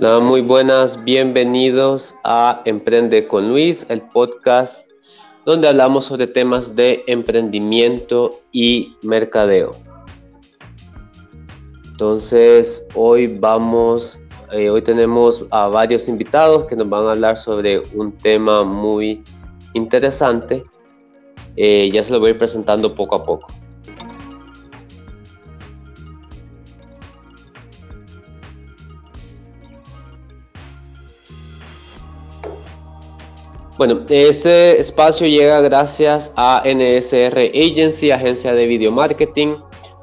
Hola, muy buenas, bienvenidos a Emprende con Luis, el podcast donde hablamos sobre temas de emprendimiento y mercadeo. Entonces, hoy vamos, eh, hoy tenemos a varios invitados que nos van a hablar sobre un tema muy interesante. Eh, ya se lo voy a ir presentando poco a poco. Bueno, este espacio llega gracias a NSR Agency, agencia de video marketing,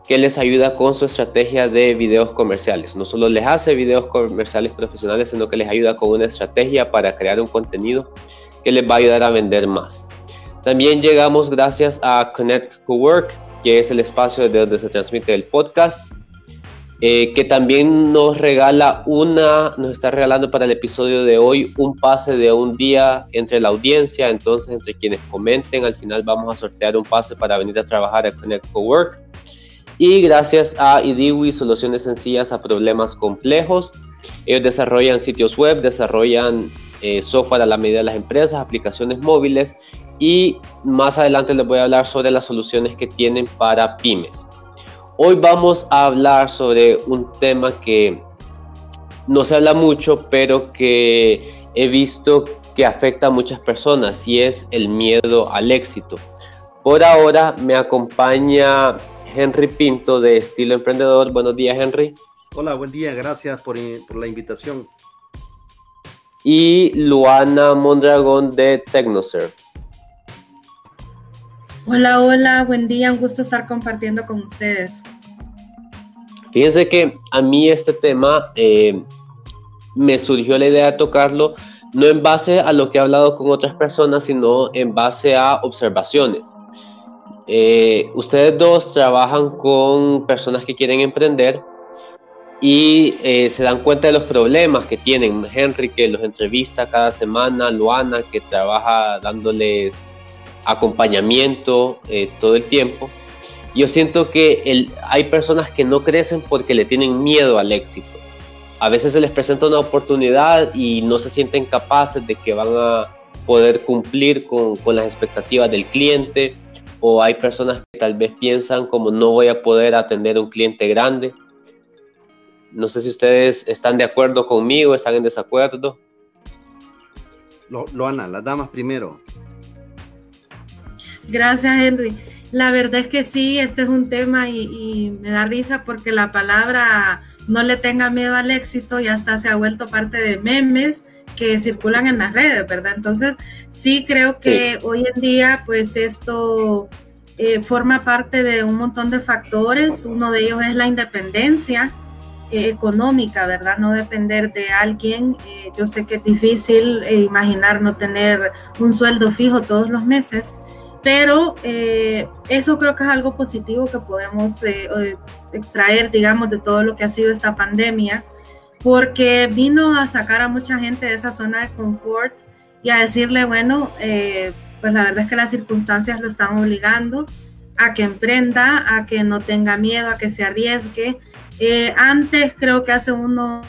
que les ayuda con su estrategia de videos comerciales. No solo les hace videos comerciales profesionales, sino que les ayuda con una estrategia para crear un contenido que les va a ayudar a vender más. También llegamos gracias a Connect to Work, que es el espacio desde donde se transmite el podcast eh, que también nos regala una, nos está regalando para el episodio de hoy un pase de un día entre la audiencia, entonces entre quienes comenten, al final vamos a sortear un pase para venir a trabajar a Connect for Work. Y gracias a IDIWI, soluciones sencillas a problemas complejos. Ellos desarrollan sitios web, desarrollan eh, software a la medida de las empresas, aplicaciones móviles y más adelante les voy a hablar sobre las soluciones que tienen para pymes. Hoy vamos a hablar sobre un tema que no se habla mucho, pero que he visto que afecta a muchas personas y es el miedo al éxito. Por ahora me acompaña Henry Pinto de Estilo Emprendedor. Buenos días, Henry. Hola, buen día. Gracias por, por la invitación. Y Luana Mondragón de Tecnoserve. Hola, hola, buen día, un gusto estar compartiendo con ustedes. Fíjense que a mí este tema eh, me surgió la idea de tocarlo no en base a lo que he hablado con otras personas, sino en base a observaciones. Eh, ustedes dos trabajan con personas que quieren emprender y eh, se dan cuenta de los problemas que tienen. Henry, que los entrevista cada semana, Luana, que trabaja dándoles acompañamiento eh, todo el tiempo. Yo siento que hay personas que no crecen porque le tienen miedo al éxito. A veces se les presenta una oportunidad y no se sienten capaces de que van a poder cumplir con, con las expectativas del cliente o hay personas que tal vez piensan como no voy a poder atender a un cliente grande. No sé si ustedes están de acuerdo conmigo, están en desacuerdo. Lo, Loana, las damas primero. Gracias, Henry. La verdad es que sí, este es un tema y, me da risa porque la palabra no le tenga miedo al éxito y hasta se ha vuelto parte de memes que circulan en las redes, ¿verdad? Entonces, sí creo que hoy en día, pues esto eh, forma parte de un montón de factores. Uno de ellos es la independencia eh, económica, ¿verdad? No depender de alguien. Eh, yo sé que es difícil imaginar no tener un sueldo fijo todos los meses pero eh, eso creo que es algo positivo que podemos eh, extraer, digamos, de todo lo que ha sido esta pandemia, porque vino a sacar a mucha gente de esa zona de confort y a decirle, bueno, eh, pues la verdad es que las circunstancias lo están obligando a que emprenda, a que no tenga miedo, a que se arriesgue. antes, creo que hace uno,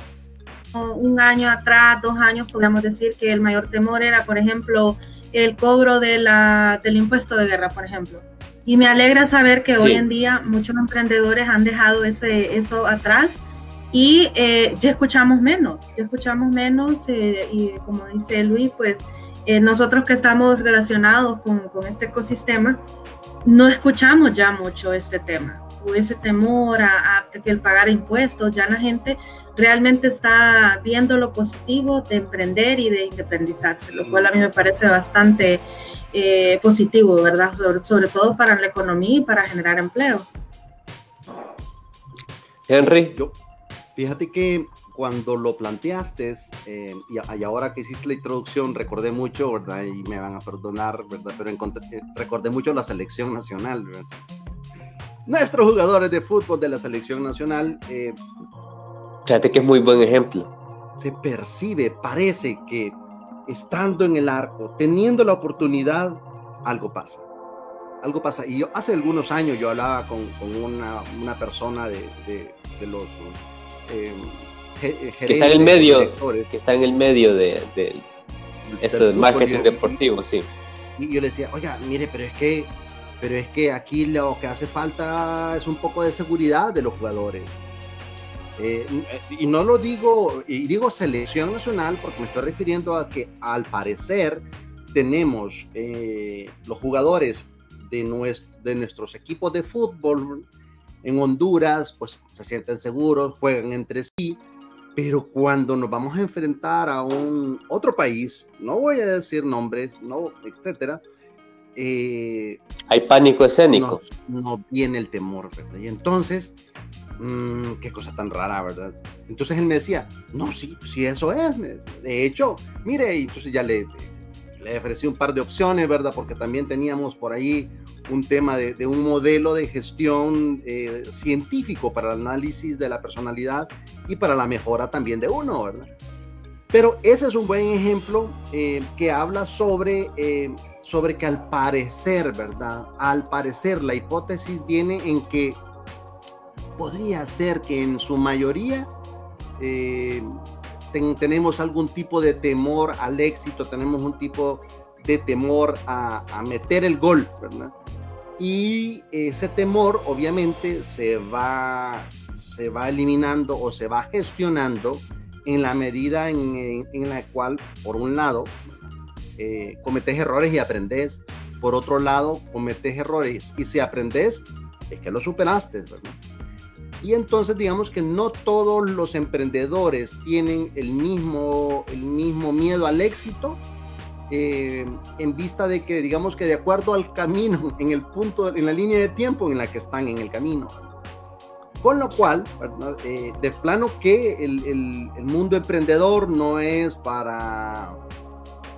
un año atrás, dos años, podríamos decir que el mayor temor era, por ejemplo, el cobro de la, del impuesto de guerra, por ejemplo. Y me alegra saber que hoy en día muchos emprendedores han dejado ese, eso atrás y eh, ya escuchamos menos, ya escuchamos menos eh, y como dice Luis, pues eh, nosotros que estamos relacionados con, con, este ecosistema, no escuchamos ya mucho este tema o ese temor a, a que el pagar impuestos, ya la gente realmente está viendo lo positivo de emprender y de independizarse, lo cual a mí me parece bastante eh, positivo, ¿verdad? Sobre, todo para la economía y para generar empleo. Henry. Yo, fíjate que cuando lo planteaste eh, y, ahora que hiciste la introducción, recordé mucho, ¿verdad? Y me van a perdonar, ¿verdad? Pero eh, recordé mucho la selección nacional, ¿verdad? Nuestros jugadores de fútbol de la selección nacional Fíjate que es muy buen ejemplo. Se percibe, parece que estando en el arco, teniendo la oportunidad, algo pasa. Algo pasa. Y yo hace algunos años yo hablaba con, una, persona de, los, em, gerentes, que está en el medio, que está en el medio de, eso del marketing deportivo, sí. Y yo le decía, oiga, mire, pero es que, pero es que aquí lo que hace falta es un poco de seguridad de los jugadores. Eh, y no lo digo, y digo selección nacional porque me estoy refiriendo a que al parecer tenemos eh, los jugadores de, nuestro, de nuestros equipos de fútbol en Honduras, pues se sienten seguros, juegan entre sí, pero cuando nos vamos a enfrentar a un otro país, no voy a decir nombres, no, etcétera, eh, hay pánico escénico. No, viene el temor, ¿verdad? Y entonces, mmm, qué cosa tan rara, ¿verdad? Entonces él me decía, no, sí, sí, eso es. De hecho, mire, y entonces ya le, le ofrecí un par de opciones, ¿verdad? Porque también teníamos por ahí un tema de, un modelo de gestión eh, científico para el análisis de la personalidad y para la mejora también de uno, ¿verdad? Pero ese es un buen ejemplo eh, que habla sobre, eh, sobre que al parecer, ¿verdad? Al parecer la hipótesis viene en que podría ser que en su mayoría tenemos algún tipo de temor al éxito, tenemos un tipo de temor a, a meter el gol, ¿verdad? y ese temor obviamente se va, se va eliminando o se va gestionando en la medida en, la cual, por un lado, eh, cometes errores y aprendes, por otro lado, cometes errores y si aprendes, es que lo superaste, ¿verdad? Y entonces digamos que no todos los emprendedores tienen el mismo, el mismo miedo al éxito, eh, en vista de que, digamos que de acuerdo al camino, en el punto, en la línea de tiempo en la que están en el camino. Con lo cual, eh, de plano que el, mundo emprendedor no es para,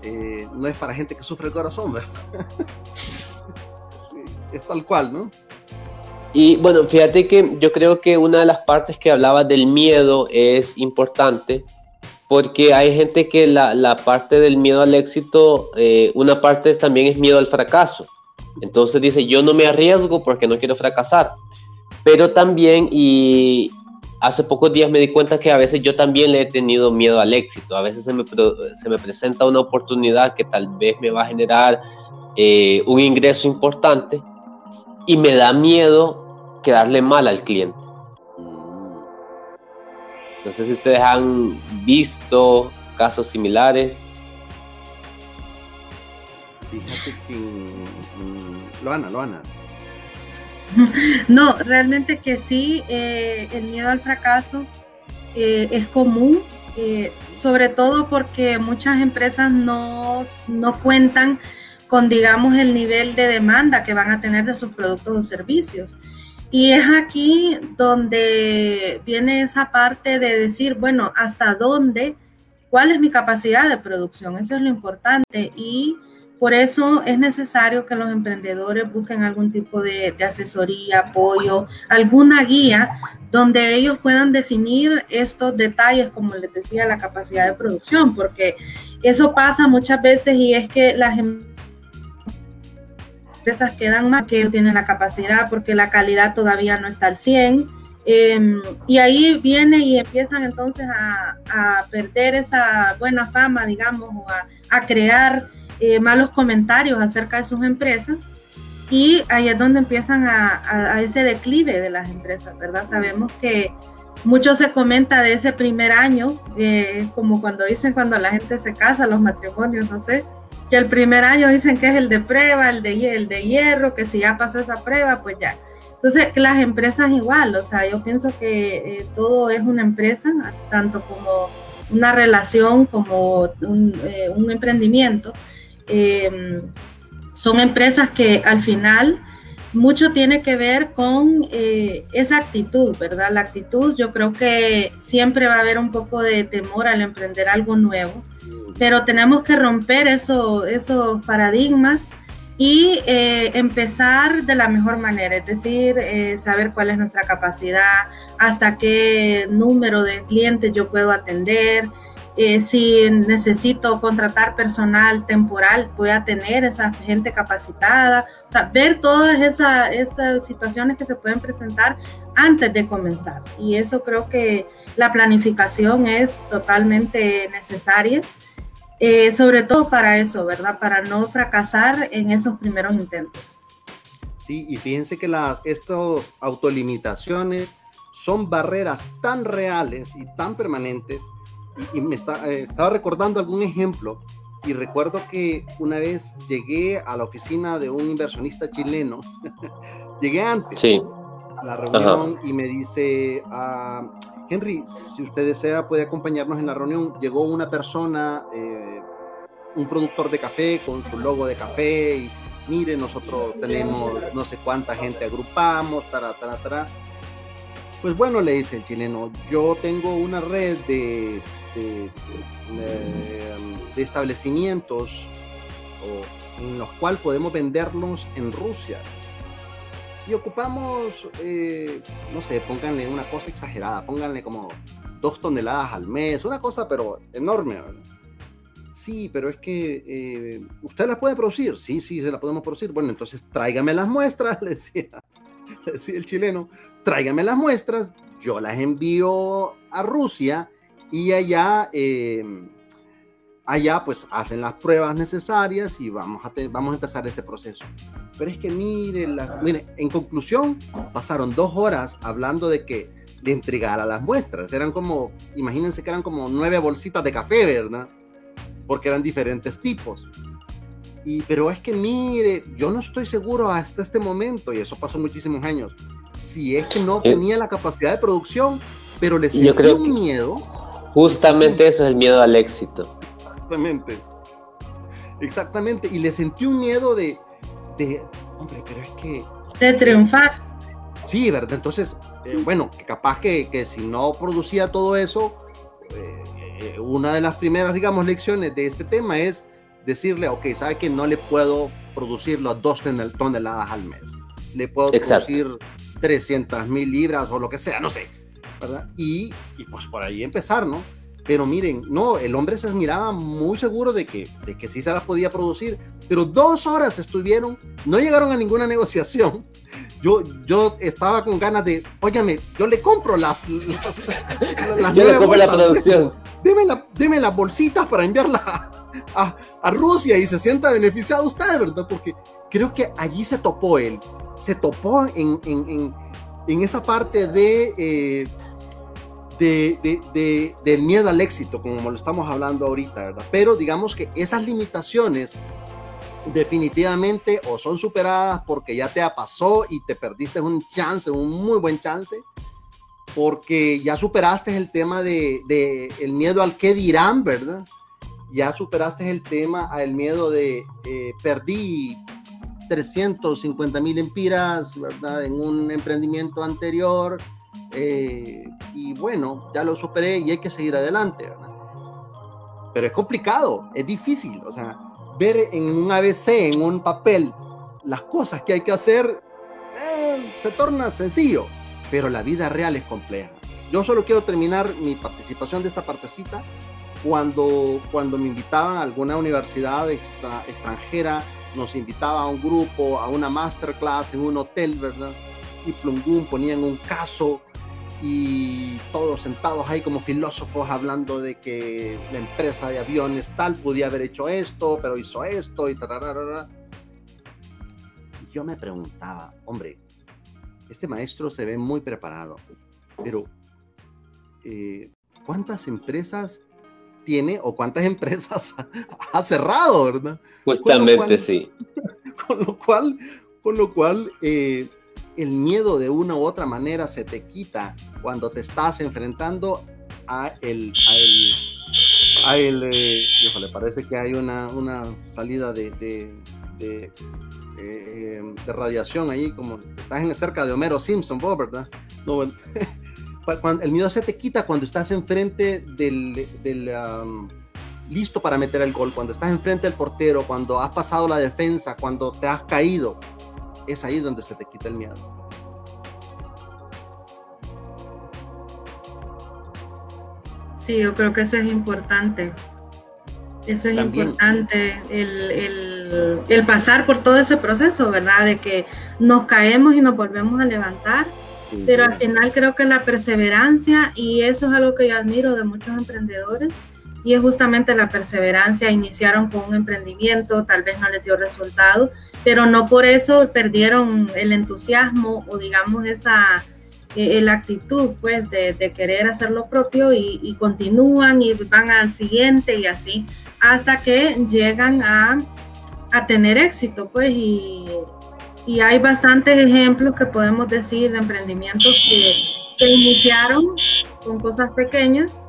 eh, no es para gente que sufre el corazón, ¿verdad? es tal cual, ¿no? Y bueno, fíjate que yo creo que una de las partes que hablaba del miedo es importante porque hay gente que la, la parte del miedo al éxito, eh, una parte también es miedo al fracaso. Entonces dice, yo no me arriesgo porque no quiero fracasar. Pero también, y hace pocos días me di cuenta que a veces yo también le he tenido miedo al éxito. A veces se me, se me presenta una oportunidad que tal vez me va a generar eh, un ingreso importante y me da miedo quedarle mal al cliente. No sé si ustedes han visto casos similares. Fíjate que. Loana, Loana. No, realmente que sí, eh, el miedo al fracaso eh, es común, eh, sobre todo porque muchas empresas no, no cuentan con, digamos, el nivel de demanda que van a tener de sus productos o servicios. Y es aquí donde viene esa parte de decir, bueno, hasta dónde, cuál es mi capacidad de producción, eso es lo importante. Y por eso es necesario que los emprendedores busquen algún tipo de, asesoría, apoyo, alguna guía donde ellos puedan definir estos detalles, como les decía, la capacidad de producción, porque eso pasa muchas veces y es que las empresas empresas quedan más que tienen la capacidad porque la calidad todavía no está al 100. Em, y ahí viene y empiezan entonces a, perder esa buena fama, digamos, o a, crear eh, malos comentarios acerca de sus empresas. Y ahí es donde empiezan a, ese declive de las empresas, ¿verdad? Sabemos que mucho se comenta de ese primer año, eh, como cuando dicen cuando la gente se casa, los matrimonios, no sé, que el primer año dicen que es el de prueba, el de, el de hierro, que si ya pasó esa prueba, pues ya. Entonces, las empresas igual, o sea, yo pienso que eh, todo es una empresa, tanto como una relación, como un, eh, emprendimiento. Em, son empresas que al final mucho tiene que ver con eh, esa actitud, ¿verdad? La actitud, yo creo que siempre va a haber un poco de temor al emprender algo nuevo pero tenemos que romper eso, esos paradigmas y eh, empezar de la mejor manera, es decir, eh, saber cuál es nuestra capacidad, hasta qué número de clientes yo puedo atender, eh, si necesito contratar personal temporal, voy a tener esa gente capacitada, o sea, ver todas esas, esas situaciones que se pueden presentar antes de comenzar. Y eso creo que la planificación es totalmente necesaria, eh, sobre todo para eso, ¿verdad? Para no fracasar en esos primeros intentos. Sí, y fíjense que las estas autolimitaciones son barreras tan reales y tan permanentes. Y, me eh, estaba recordando algún ejemplo y recuerdo que una vez llegué a la oficina de un inversionista chileno, llegué antes a la reunión y me dice, ah, Henry, si usted desea puede acompañarnos en la reunión. Llegó una persona, eh, un productor de café con su logo de café y mire, nosotros tenemos no sé cuánta gente agrupamos, tara, tara, tara. Pues bueno, le dice el chileno, yo tengo una red de, de, establecimientos en los cuales podemos venderlos en Rusia. Y ocupamos, eh, no sé, pónganle una cosa exagerada, pónganle como dos toneladas al mes, una cosa pero enorme. Sí, pero es que eh, usted las puede producir. Sí, sí, se la podemos producir. Bueno, entonces tráigame las muestras, le decía, le decía el chileno tráigame las muestras, yo las envío a Rusia y allá, em, allá pues hacen las pruebas necesarias y vamos a, vamos a empezar este proceso. Pero es que mire, las, mire, en conclusión, pasaron dos horas hablando de que le entregara las muestras. Eran como, imagínense que eran como nueve bolsitas de café, ¿verdad? Porque eran diferentes tipos. Y, pero es que mire, yo no estoy seguro hasta este momento, y eso pasó muchísimos años, si es que no tenía la capacidad de producción, pero le sentí un miedo. Justamente eso es el miedo al éxito. Exactamente. Exactamente. Y le sentí un miedo de, de hombre, pero es que... De triunfar. Sí, ¿verdad? Entonces, eh, bueno, capaz que, que, si no producía todo eso, eh, eh, una de las primeras, digamos, lecciones de este tema es decirle, ok, sabe que no le puedo producir las dos toneladas al mes. Le puedo producir 300 mil libras o lo que sea, no sé, ¿verdad? Y, y, pues por ahí empezar, ¿no? Pero miren, no, el hombre se miraba muy seguro de que, de que sí se las podía producir, pero dos horas estuvieron, no llegaron a ninguna negociación. Yo, yo estaba con ganas de, óyame, yo le compro las, las, las yo le compro la producción. Deme, la, deme las bolsitas para enviarla a, a, Rusia y se sienta beneficiado usted, ¿verdad? Porque creo que allí se topó él se topó en, en, en, esa parte de, eh, de, de, del miedo al éxito, como lo estamos hablando ahorita, ¿verdad? Pero digamos que esas limitaciones definitivamente o son superadas porque ya te pasó y te perdiste un chance, un muy buen chance, porque ya superaste el tema de, de el miedo al qué dirán, ¿verdad? Ya superaste el tema, el miedo de eh, perdí 350 mil empiras, ¿verdad? En un emprendimiento anterior. Eh, y bueno, ya lo superé y hay que seguir adelante, ¿verdad? Pero es complicado, es difícil, o sea, ver en un ABC, en un papel, las cosas que hay que hacer, eh, se torna sencillo, pero la vida real es compleja. Yo solo quiero terminar mi participación de esta partecita cuando, cuando me invitaban a alguna universidad extranjera nos invitaba a un grupo, a una masterclass en un hotel, ¿verdad? Y Plungún ponían un caso y todos sentados ahí como filósofos hablando de que la empresa de aviones tal podía haber hecho esto, pero hizo esto y tararara. Y yo me preguntaba, hombre, este maestro se ve muy preparado, pero eh, ¿cuántas empresas tiene o cuántas empresas ha cerrado, ¿verdad? Justamente, sí. Con lo cual, con lo cual eh, el miedo de una u otra manera se te quita cuando te estás enfrentando a el, a el, eh, híjole, parece que hay una, una salida de, de, de, eh, de radiación ahí, como estás en, cerca de Homero Simpson, ¿verdad? No, el miedo se te quita cuando estás enfrente del, del listo para meter el gol, cuando estás enfrente del portero, cuando has pasado la defensa, cuando te has caído, es ahí donde se te quita el miedo. Sí, yo creo que eso es importante. Eso es importante, el, el, el pasar por todo ese proceso, ¿verdad? De que nos caemos y nos volvemos a levantar pero al final creo que la perseverancia, y eso es algo que yo admiro de muchos emprendedores, y es justamente la perseverancia. Iniciaron con un emprendimiento, tal vez no les dio resultado, pero no por eso perdieron el entusiasmo o digamos esa eh, la actitud pues de, querer hacer lo propio y, continúan y van al siguiente y así hasta que llegan a, a tener éxito pues y, y, hay bastantes ejemplos que podemos decir de emprendimientos que, que iniciaron con cosas pequeñas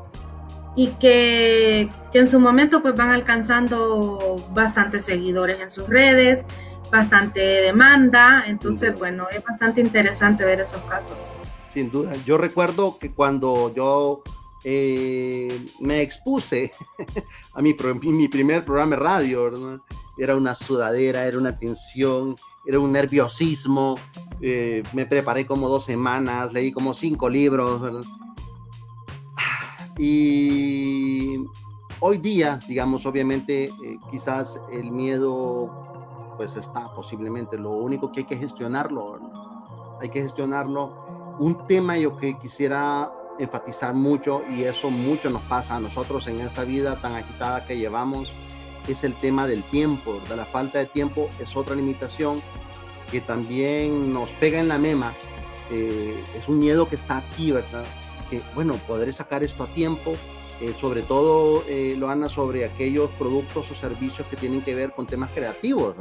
y que, que, en su momento pues van alcanzando bastantes seguidores en sus redes, bastante demanda, entonces bueno, es bastante interesante ver esos casos. Sin duda, yo recuerdo que cuando yo eh, me expuse a mi, mi, primer programa de radio, era una sudadera, era una tensión, era un nerviosismo, eh, me preparé como dos semanas, leí como cinco libros, y hoy día, digamos, obviamente, eh, quizás el miedo pues está posiblemente. Lo único que hay que gestionarlo, hay que gestionarlo. Un tema yo que quisiera enfatizar mucho, y eso mucho nos pasa a nosotros en esta vida tan agitada que llevamos, es el tema del tiempo, de la falta de tiempo es otra limitación que también nos pega en la mema. Eh, es un miedo que está aquí, ¿verdad? Que, bueno, podré sacar esto a tiempo, eh, sobre todo, eh, lo Loana, sobre aquellos productos o servicios que tienen que ver con temas creativos.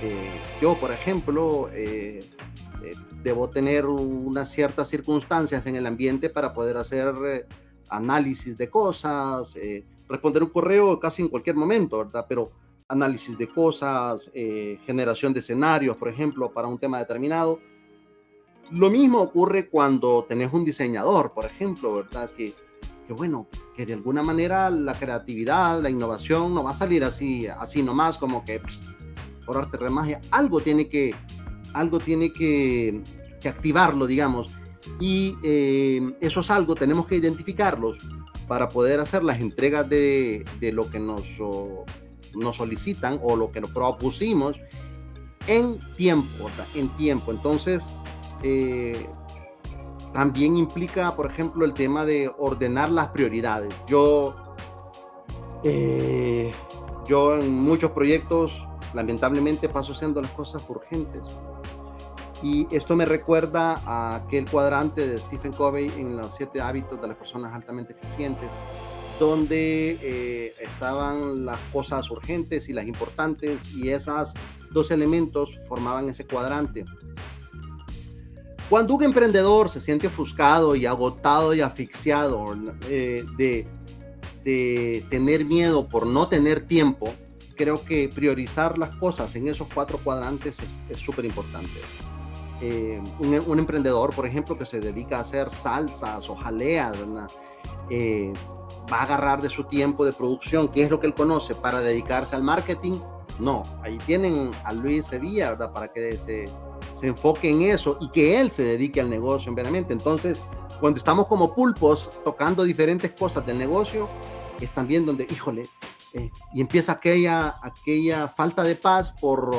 Eh, yo, por ejemplo, debo tener unas ciertas circunstancias en el ambiente para poder hacer análisis de cosas, responder un correo casi en cualquier momento, ¿verdad? Pero análisis de cosas, generación de escenarios, por ejemplo, para un tema determinado. Lo mismo ocurre cuando tenés un diseñador, por ejemplo, ¿verdad? Que que bueno, que de alguna manera la creatividad, la innovación no va a salir así, así nomás como que por arte de magia, algo tiene que, algo tiene que, activarlo, digamos, y eh, eso es algo, tenemos que identificarlos para poder hacer las entregas de, de lo que nos, nos solicitan o lo que nos propusimos en tiempo, en tiempo. Entonces, eh, también implica, por ejemplo, el tema de ordenar las prioridades. Yo, eh, yo en muchos proyectos, lamentablemente, paso haciendo las cosas urgentes. Y esto me recuerda a aquel cuadrante de Stephen Covey en los siete hábitos de las personas altamente eficientes, donde eh, estaban las cosas urgentes y las importantes, y esos dos elementos formaban ese cuadrante. Cuando un emprendedor se siente ofuscado y agotado y asfixiado eh, de, tener miedo por no tener tiempo, creo que priorizar las cosas en esos cuatro cuadrantes es súper importante. Eh, un, emprendedor, por ejemplo, que se dedica a hacer salsas o jaleas, eh, va a agarrar de su tiempo de producción, que es lo que él conoce, para dedicarse al marketing. No, ahí tienen a Luis Sevilla, ¿verdad? Para que se se enfoque en eso y que él se dedique al negocio, obviamente. Entonces, cuando estamos como pulpos tocando diferentes cosas del negocio, es también donde, híjole, eh, y empieza aquella, aquella falta de paz por,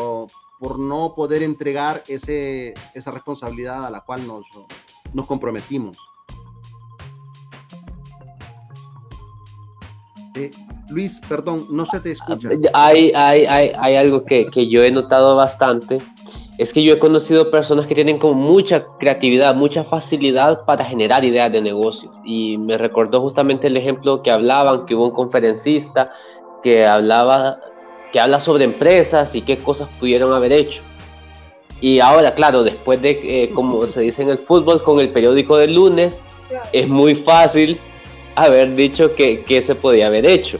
por no poder entregar ese, esa responsabilidad a la cual nos, nos comprometimos. Eh, Luis, perdón, no se te escucha. Hay, hay, hay, hay algo que, que yo he notado bastante es que yo he conocido personas que tienen como mucha creatividad, mucha facilidad para generar ideas de negocio. Y me recordó justamente el ejemplo que hablaban, que hubo un conferencista que hablaba, que habla sobre empresas y qué cosas pudieron haber hecho. Y ahora, claro, después de, eh, como se dice en el fútbol, con el periódico del lunes, es muy fácil haber dicho que, que se podía haber hecho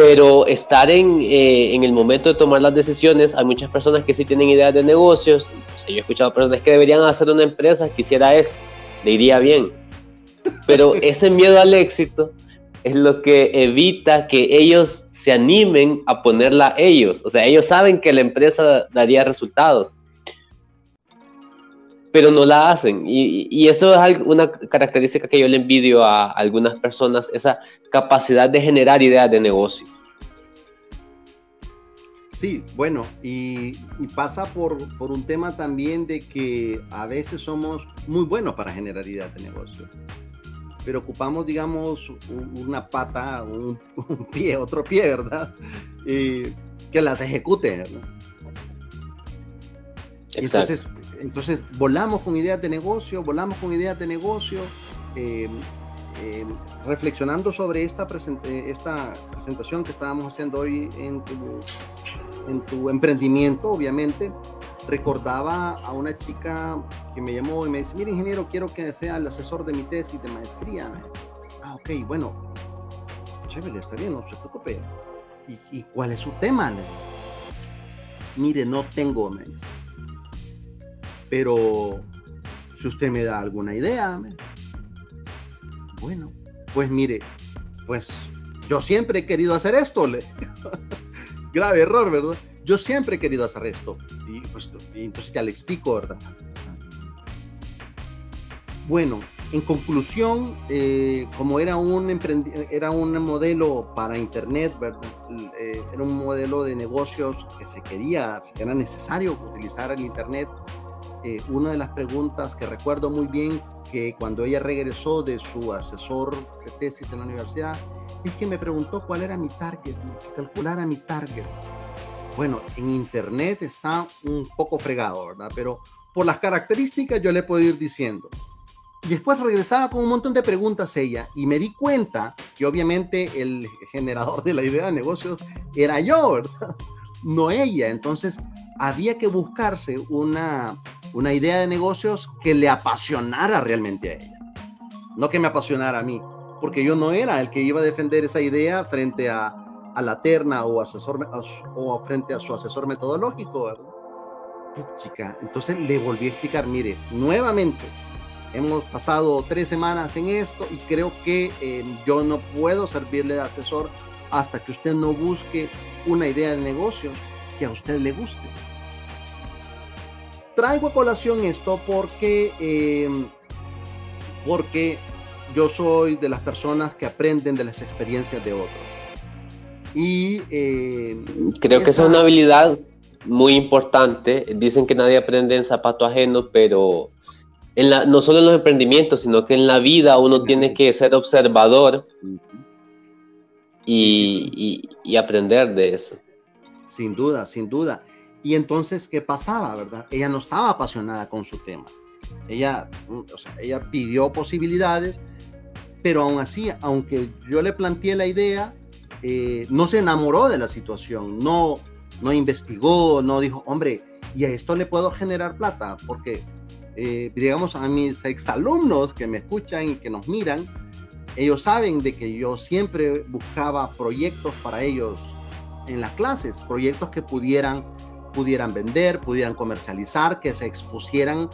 pero estar en, eh, en, el momento de tomar las decisiones, hay muchas personas que sí tienen ideas de negocios, yo he escuchado personas que deberían hacer una empresa, quisiera eso, le iría bien, pero ese miedo al éxito es lo que evita que ellos se animen a ponerla ellos, o sea, ellos saben que la empresa daría resultados, pero no la hacen. Y, y, eso es una característica que yo le envidio a algunas personas, esa capacidad de generar ideas de negocio. Sí, bueno, y, pasa por, por, un tema también de que a veces somos muy buenos para generar ideas de negocio, pero ocupamos, digamos, una pata, un, pie, otro pie, ¿verdad? que las ejecute, ¿verdad? Entonces, entonces, volamos con ideas de negocio, volamos con ideas de negocio, eh, eh, reflexionando sobre esta, eh, esta presentación que estábamos haciendo hoy en tu, en tu emprendimiento, obviamente, recordaba a una chica que me llamó y me dice, mira ingeniero, quiero que sea el asesor de mi tesis de maestría. Ah, ok, bueno, chévere, está bien, no se preocupe. ¿Y, y cuál es su tema? Mire, no tengo, me pero si usted me da alguna idea, bueno, pues mire, pues yo siempre he querido hacer esto. Grave error, ¿verdad? Yo siempre he querido hacer esto. Y, pues, entonces ya le explico, ¿verdad? Bueno, en conclusión, eh, como era un, era un modelo para Internet, ¿verdad? Eh, era un modelo de negocios que se quería, que era necesario utilizar el Internet eh, una de las preguntas que recuerdo muy bien que cuando ella regresó de su asesor de tesis en la universidad, es que me preguntó cuál era mi target, que calculara mi target. Bueno, en internet está un poco fregado, ¿verdad? Pero por las características yo le puedo ir diciendo. Después regresaba con un montón de preguntas ella y me di cuenta que obviamente el generador de la idea de negocios era yo, ¿verdad? No ella. Entonces había que buscarse una, una idea de negocios que le apasionara realmente a ella. No que me apasionara a mí, porque yo no era el que iba a defender esa idea frente a, a la terna o, asesor, o frente a su asesor metodológico. chica, entonces le volví a explicar, mire, nuevamente, hemos pasado tres semanas en esto y creo que eh, yo no puedo servirle de asesor hasta que usted no busque una idea de negocio que a usted le guste traigo a colación esto porque, em, porque yo soy de las personas que aprenden de las experiencias de otros. Y em, creo que esa es una habilidad muy importante. Dicen que nadie aprende en zapato ajeno, pero en la, no solo en los emprendimientos, sino que en la vida uno tiene que ser observador y, y aprender de eso. Sin duda, sin duda. Y entonces, ¿qué pasaba, verdad? Ella no estaba apasionada con su tema. Ella, o sea, ella pidió posibilidades, pero aún así, aunque yo le planteé la idea, eh, no se enamoró de la situación, no, no investigó, no dijo, hombre, y a esto le puedo generar plata, porque, eh, digamos, a mis exalumnos que me escuchan y que nos miran, ellos saben de que yo siempre buscaba proyectos para ellos en las clases, proyectos que pudieran pudieran vender, pudieran comercializar, que se expusieran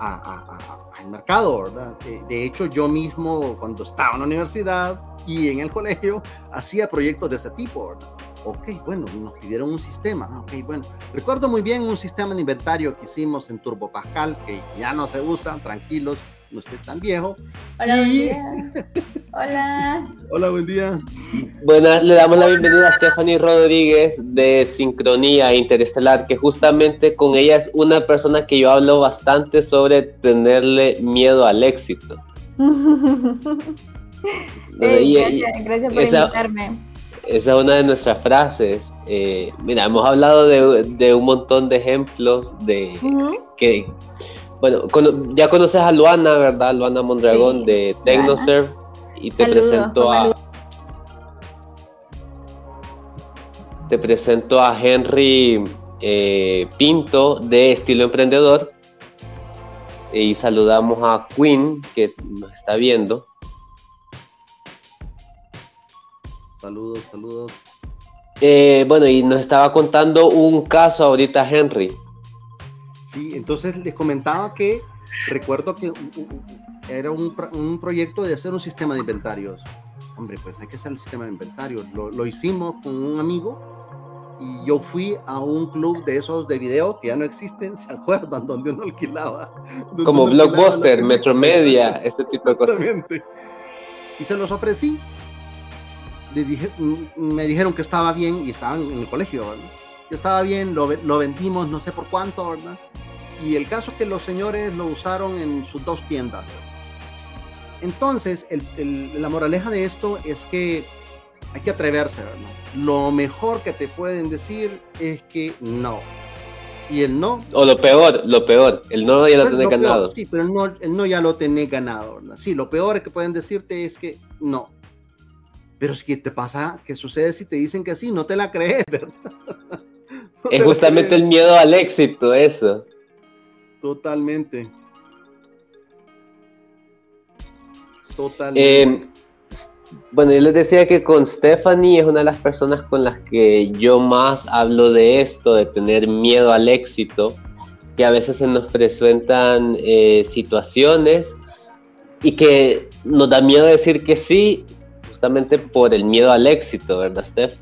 al mercado, ¿verdad? De, hecho, yo mismo cuando estaba en la universidad y en el colegio hacía proyectos de ese tipo, ¿verdad? Ok, bueno, nos pidieron un sistema. Ah, ok, bueno. Recuerdo muy bien un sistema de inventario que hicimos en Turbo Pascal, que ya no se usa, tranquilos, no estoy tan viejo. Hola, día. Hola. Hola, buen día. Buenas, le damos la bienvenida a Stephanie Rodríguez de Sincronía Interestelar, que justamente con ella es una persona que yo hablo bastante sobre tenerle miedo al éxito. gracias, por invitarme. Esa es una de nuestras frases. Eh, mira, hemos hablado de, un montón de ejemplos de que bueno, ya conoces a Luana, ¿verdad? Luana Mondragón de Tecnoserve y te presento a te presento a Henry eh, Pinto de Estilo Emprendedor y saludamos a Quinn que nos está viendo. Saludos, saludos. Eh, bueno, y nos estaba contando un caso ahorita Henry Sí, entonces les comentaba que recuerdo que era un, proyecto de hacer un sistema de inventarios. Hombre, pues hay que hacer el sistema de inventarios. Lo, hicimos con un amigo y yo fui a un club de esos de video que ya no existen, ¿se acuerdan? Donde uno alquilaba. Como Blockbuster, Metromedia, este tipo de cosas. Y se los ofrecí. Le dije, me dijeron que estaba bien y estaban en el colegio. estaba bien, lo, lo vendimos no sé por cuánto, ¿verdad? Y el caso es que los señores lo usaron en sus dos tiendas. Entonces, la moraleja de esto es que hay que atreverse, ¿verdad? Lo mejor que te pueden decir es que no. Y el no. O lo peor, lo peor, el no ya lo tenés ganado. sí, pero el no, el no ya lo tenés ganado, ¿verdad? Sí, lo peor que pueden decirte es que no. Pero si te pasa, ¿qué sucede si te dicen que sí? No te la crees, ¿verdad? es justamente el miedo al éxito, eso. Totalmente. Totalmente. Eh, bueno, yo les decía que con Stephanie es una de las personas con las que yo más hablo de esto, de tener miedo al éxito, que a veces se nos presentan eh, situaciones y que nos da miedo decir que sí, justamente por el miedo al éxito, ¿verdad, Steph?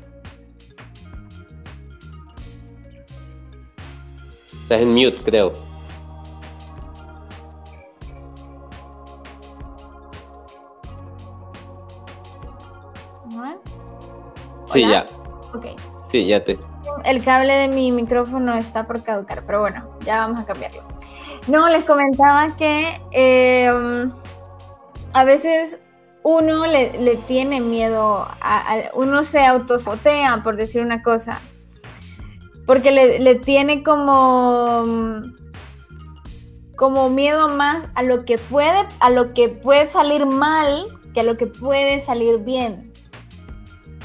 Estás en mute, creo. Sí, ya. Ok. Sí, ya te. El cable de mi micrófono está por caducar, pero bueno, ya vamos a cambiarlo. No, les comentaba que em, a veces uno le, tiene miedo, a, uno se autosabotea, por decir una cosa, porque le, le, tiene como, como miedo más a lo que puede, a lo que puede salir mal que a lo que puede salir bien.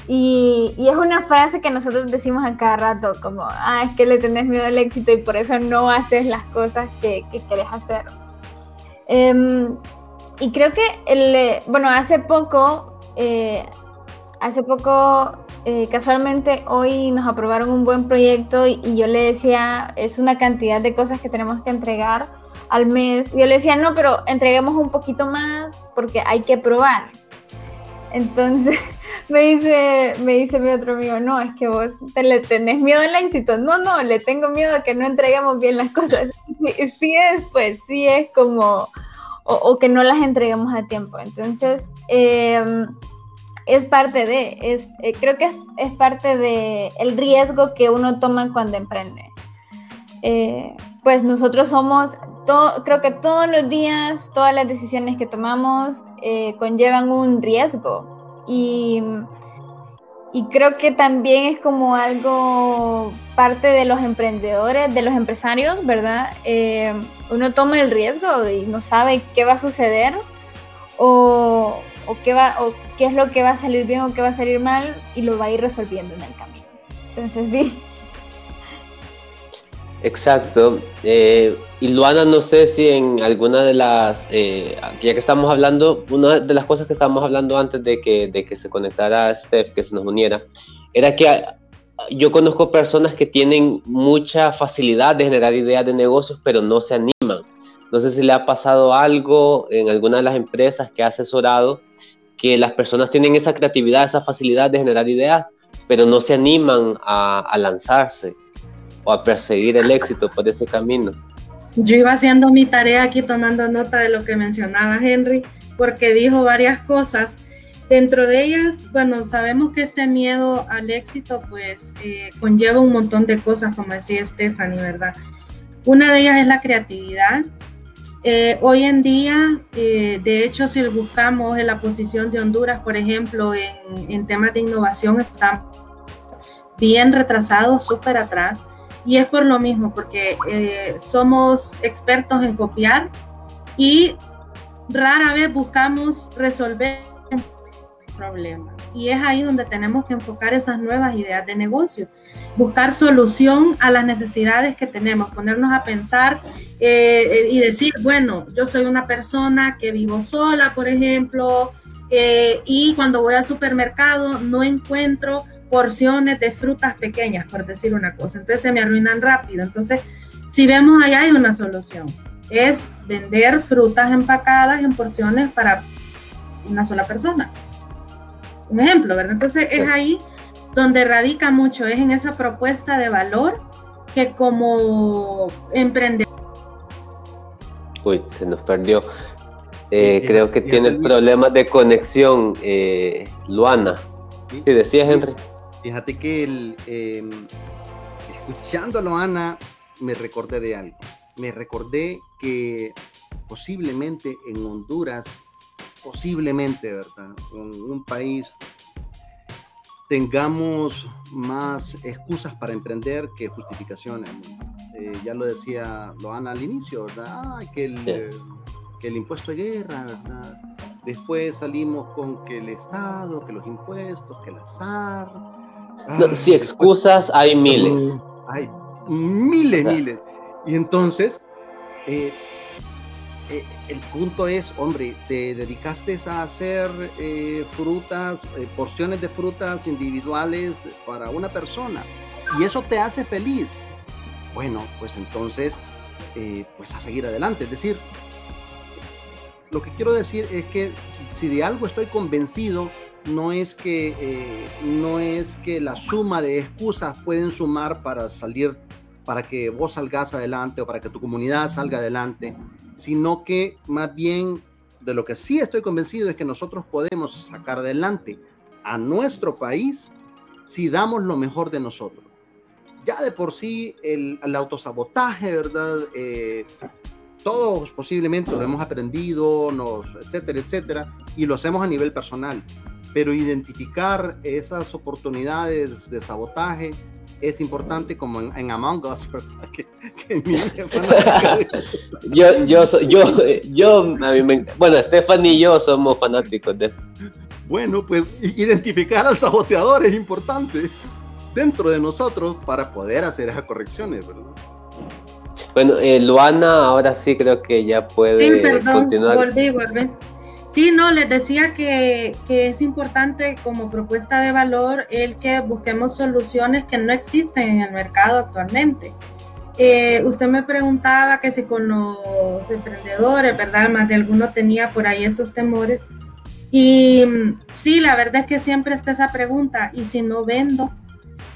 Y, es una frase que nosotros decimos a cada rato, como, ah, es que le tenés miedo al éxito y por eso no haces las cosas que, que querés hacer. Em, y creo que, el, bueno, hace poco, eh, hace poco, eh, casualmente hoy nos aprobaron un buen proyecto y, y, yo le decía, es una cantidad de cosas que tenemos que entregar al mes. Yo le decía, no, pero entreguemos un poquito más porque hay que probar. Entonces, me dice, me dice mi otro amigo, no, es que vos te le tenés miedo al éxito. No, no, le tengo miedo a que no entreguemos bien las cosas. Sí, es, pues, sí es como, o, que no las entreguemos a tiempo. Entonces, em, es parte de, es, eh, creo que es, parte de el riesgo que uno toma cuando emprende. Eh, pues nosotros somos, creo que todos los días, todas las decisiones que tomamos eh, conllevan un riesgo y, creo que también es como algo parte de los emprendedores, de los empresarios, ¿verdad? Eh, uno toma el riesgo y no sabe qué va a suceder o, qué va, o qué es lo que va a salir bien o qué va a salir mal y lo va a ir resolviendo en el camino. Entonces, sí. Exacto. Eh, y Luana, no sé si en alguna de las, eh, ya que estamos hablando, una de las cosas que estábamos hablando antes de que, de que se conectara Steph, que se nos uniera, era que ah, yo conozco personas que tienen mucha facilidad de generar ideas de negocios, pero no se animan. No sé si le ha pasado algo en alguna de las empresas que ha asesorado, que las personas tienen esa creatividad, esa facilidad de generar ideas, pero no se animan a, a lanzarse o a perseguir el éxito por ese camino. Yo iba haciendo mi tarea aquí tomando nota de lo que mencionaba Henry, porque dijo varias cosas. Dentro de ellas, bueno, sabemos que este miedo al éxito pues eh, conlleva un montón de cosas, como decía Stephanie, ¿verdad? Una de ellas es la creatividad. Eh, hoy en día, eh, de hecho, si buscamos en la posición de Honduras, por ejemplo, en, en temas de innovación, estamos bien retrasados, súper atrás. Y es por lo mismo, porque eh, somos expertos en copiar y rara vez buscamos resolver problemas. Y es ahí donde tenemos que enfocar esas nuevas ideas de negocio, buscar solución a las necesidades que tenemos, ponernos a pensar eh, y decir, bueno, yo soy una persona que vivo sola, por ejemplo, eh, y cuando voy al supermercado no encuentro porciones de frutas pequeñas, por decir una cosa. Entonces se me arruinan rápido. Entonces, si vemos ahí hay una solución. Es vender frutas empacadas en porciones para una sola persona. Un ejemplo, ¿verdad? Entonces es ahí donde radica mucho, es en esa propuesta de valor que como emprendedor... Uy, se nos perdió. Eh, creo que tiene problemas de conexión, eh, Luana. Sí, decías, Henry. Fíjate que el, em, escuchándolo, Ana, me recordé de algo. Me recordé que posiblemente en Honduras, posiblemente, ¿verdad? En un país tengamos más excusas para emprender que justificaciones. Eh, ya lo decía Loana al inicio, ¿verdad? que, el, que el impuesto de guerra, ¿verdad? Después salimos con que el Estado, que los impuestos, que el azar. si excusas hay miles. Hay miles, miles. Y entonces, eh, eh, el punto es, hombre, te dedicaste a hacer eh, frutas, porciones de frutas individuales para una persona y eso te hace feliz. Bueno, pues entonces, pues a seguir adelante. Es decir, lo que quiero decir es que si de algo estoy convencido, no es que no es que la suma de excusas pueden sumar para salir para que vos salgas adelante o para que tu comunidad salga adelante, sino que más bien de lo que sí estoy convencido es que nosotros podemos sacar adelante a nuestro país si damos lo mejor de nosotros. Ya de por sí el, autosabotaje, ¿verdad? Eh, todos posiblemente lo hemos aprendido, nos, etcétera, etcétera, y lo hacemos a nivel personal. Pero identificar esas oportunidades de sabotaje, es importante como en, Among Us, ¿verdad? Que, yo, yo, yo, yo, a mí me, bueno, Stephanie y yo somos fanáticos de eso. Bueno, pues identificar al saboteador es importante dentro de nosotros para poder hacer esas correcciones, ¿verdad? Bueno, eh, Luana, ahora sí creo que ya puede sí, perdón, continuar. Volví, volví. Sí, no, les decía que, es importante como propuesta de valor el que busquemos soluciones que no existen en el mercado actualmente. Eh, usted me preguntaba que si con los emprendedores, ¿verdad? Más de alguno tenía por ahí esos temores. Y mm, sí, la verdad es que siempre está esa pregunta, ¿y si no vendo?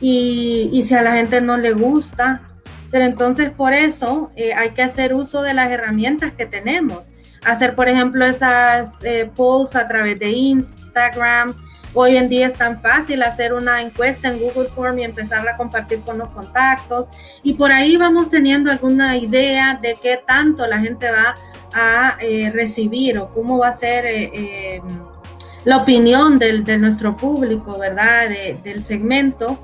¿Y, y si a la gente no le gusta? Pero entonces por eso eh, hay que hacer uso de las herramientas que tenemos hacer, por ejemplo, esas eh, polls a través de Instagram. Hoy en día es tan fácil hacer una encuesta en Google Form y empezarla a compartir con los contactos. Y por ahí vamos teniendo alguna idea de qué tanto la gente va a eh, recibir o cómo va a ser eh, la opinión del, de nuestro público, ¿verdad? del segmento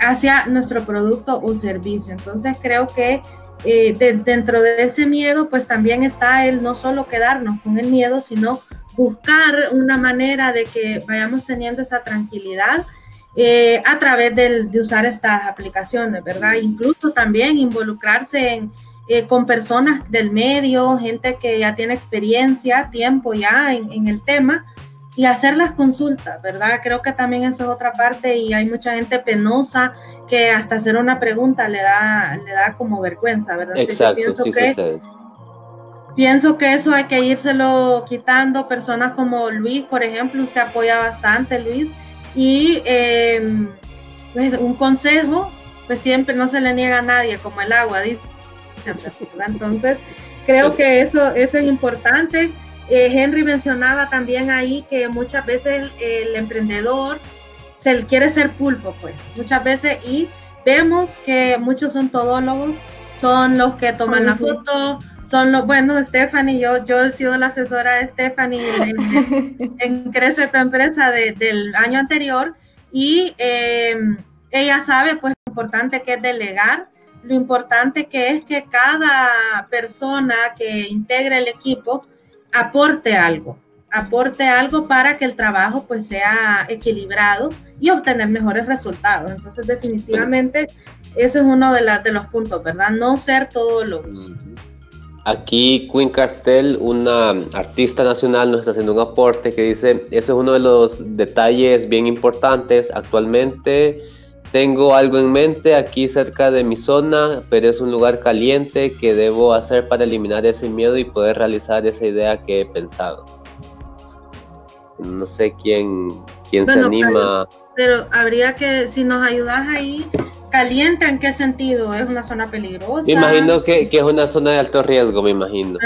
hacia nuestro producto o servicio. Entonces creo que eh, dentro de ese miedo, pues también está el no solo quedarnos con el miedo, sino buscar una manera de que vayamos teniendo esa tranquilidad eh, a través de usar estas aplicaciones, ¿verdad? Incluso también involucrarse eh, con personas del medio, gente que ya tiene experiencia, tiempo ya en el tema, y hacer las consultas, ¿verdad? Creo que también eso es otra parte y hay mucha gente penosa que hasta hacer una pregunta le da, le da como vergüenza, ¿verdad? Exacto, pienso que pienso que eso hay que írselo quitando. Personas como Luis, por ejemplo, usted apoya bastante, Luis, y em, pues un consejo, pues siempre no se le niega a nadie, como el agua, dice, Entonces, creo que eso, eso es importante eh, Henry mencionaba también ahí que muchas veces el, emprendedor se quiere ser pulpo, pues, muchas veces, y vemos que muchos son todólogos, son los que toman la foto, son los, bueno, Stephanie, yo, yo he sido la asesora de Stephanie en, Crece tu empresa del año anterior, y em, ella sabe, pues, lo importante que es delegar, lo importante que es que cada persona que integra el equipo, aporte algo, aporte algo para que el trabajo pues sea equilibrado y obtener mejores resultados. Entonces definitivamente ese es uno de, de los puntos, ¿verdad? No ser todos los... Aquí Queen Cartel, una artista nacional, nos está haciendo un aporte que dice, ese es uno de los detalles bien importantes actualmente tengo algo en mente aquí cerca de mi zona, pero es un lugar caliente que debo hacer para eliminar ese miedo y poder realizar esa idea que he pensado. No sé quién, quién se anima. Pero, habría que, si nos ayudas ahí, caliente en qué sentido? ¿Es una zona peligrosa? Me imagino que, es una zona de alto riesgo, me imagino.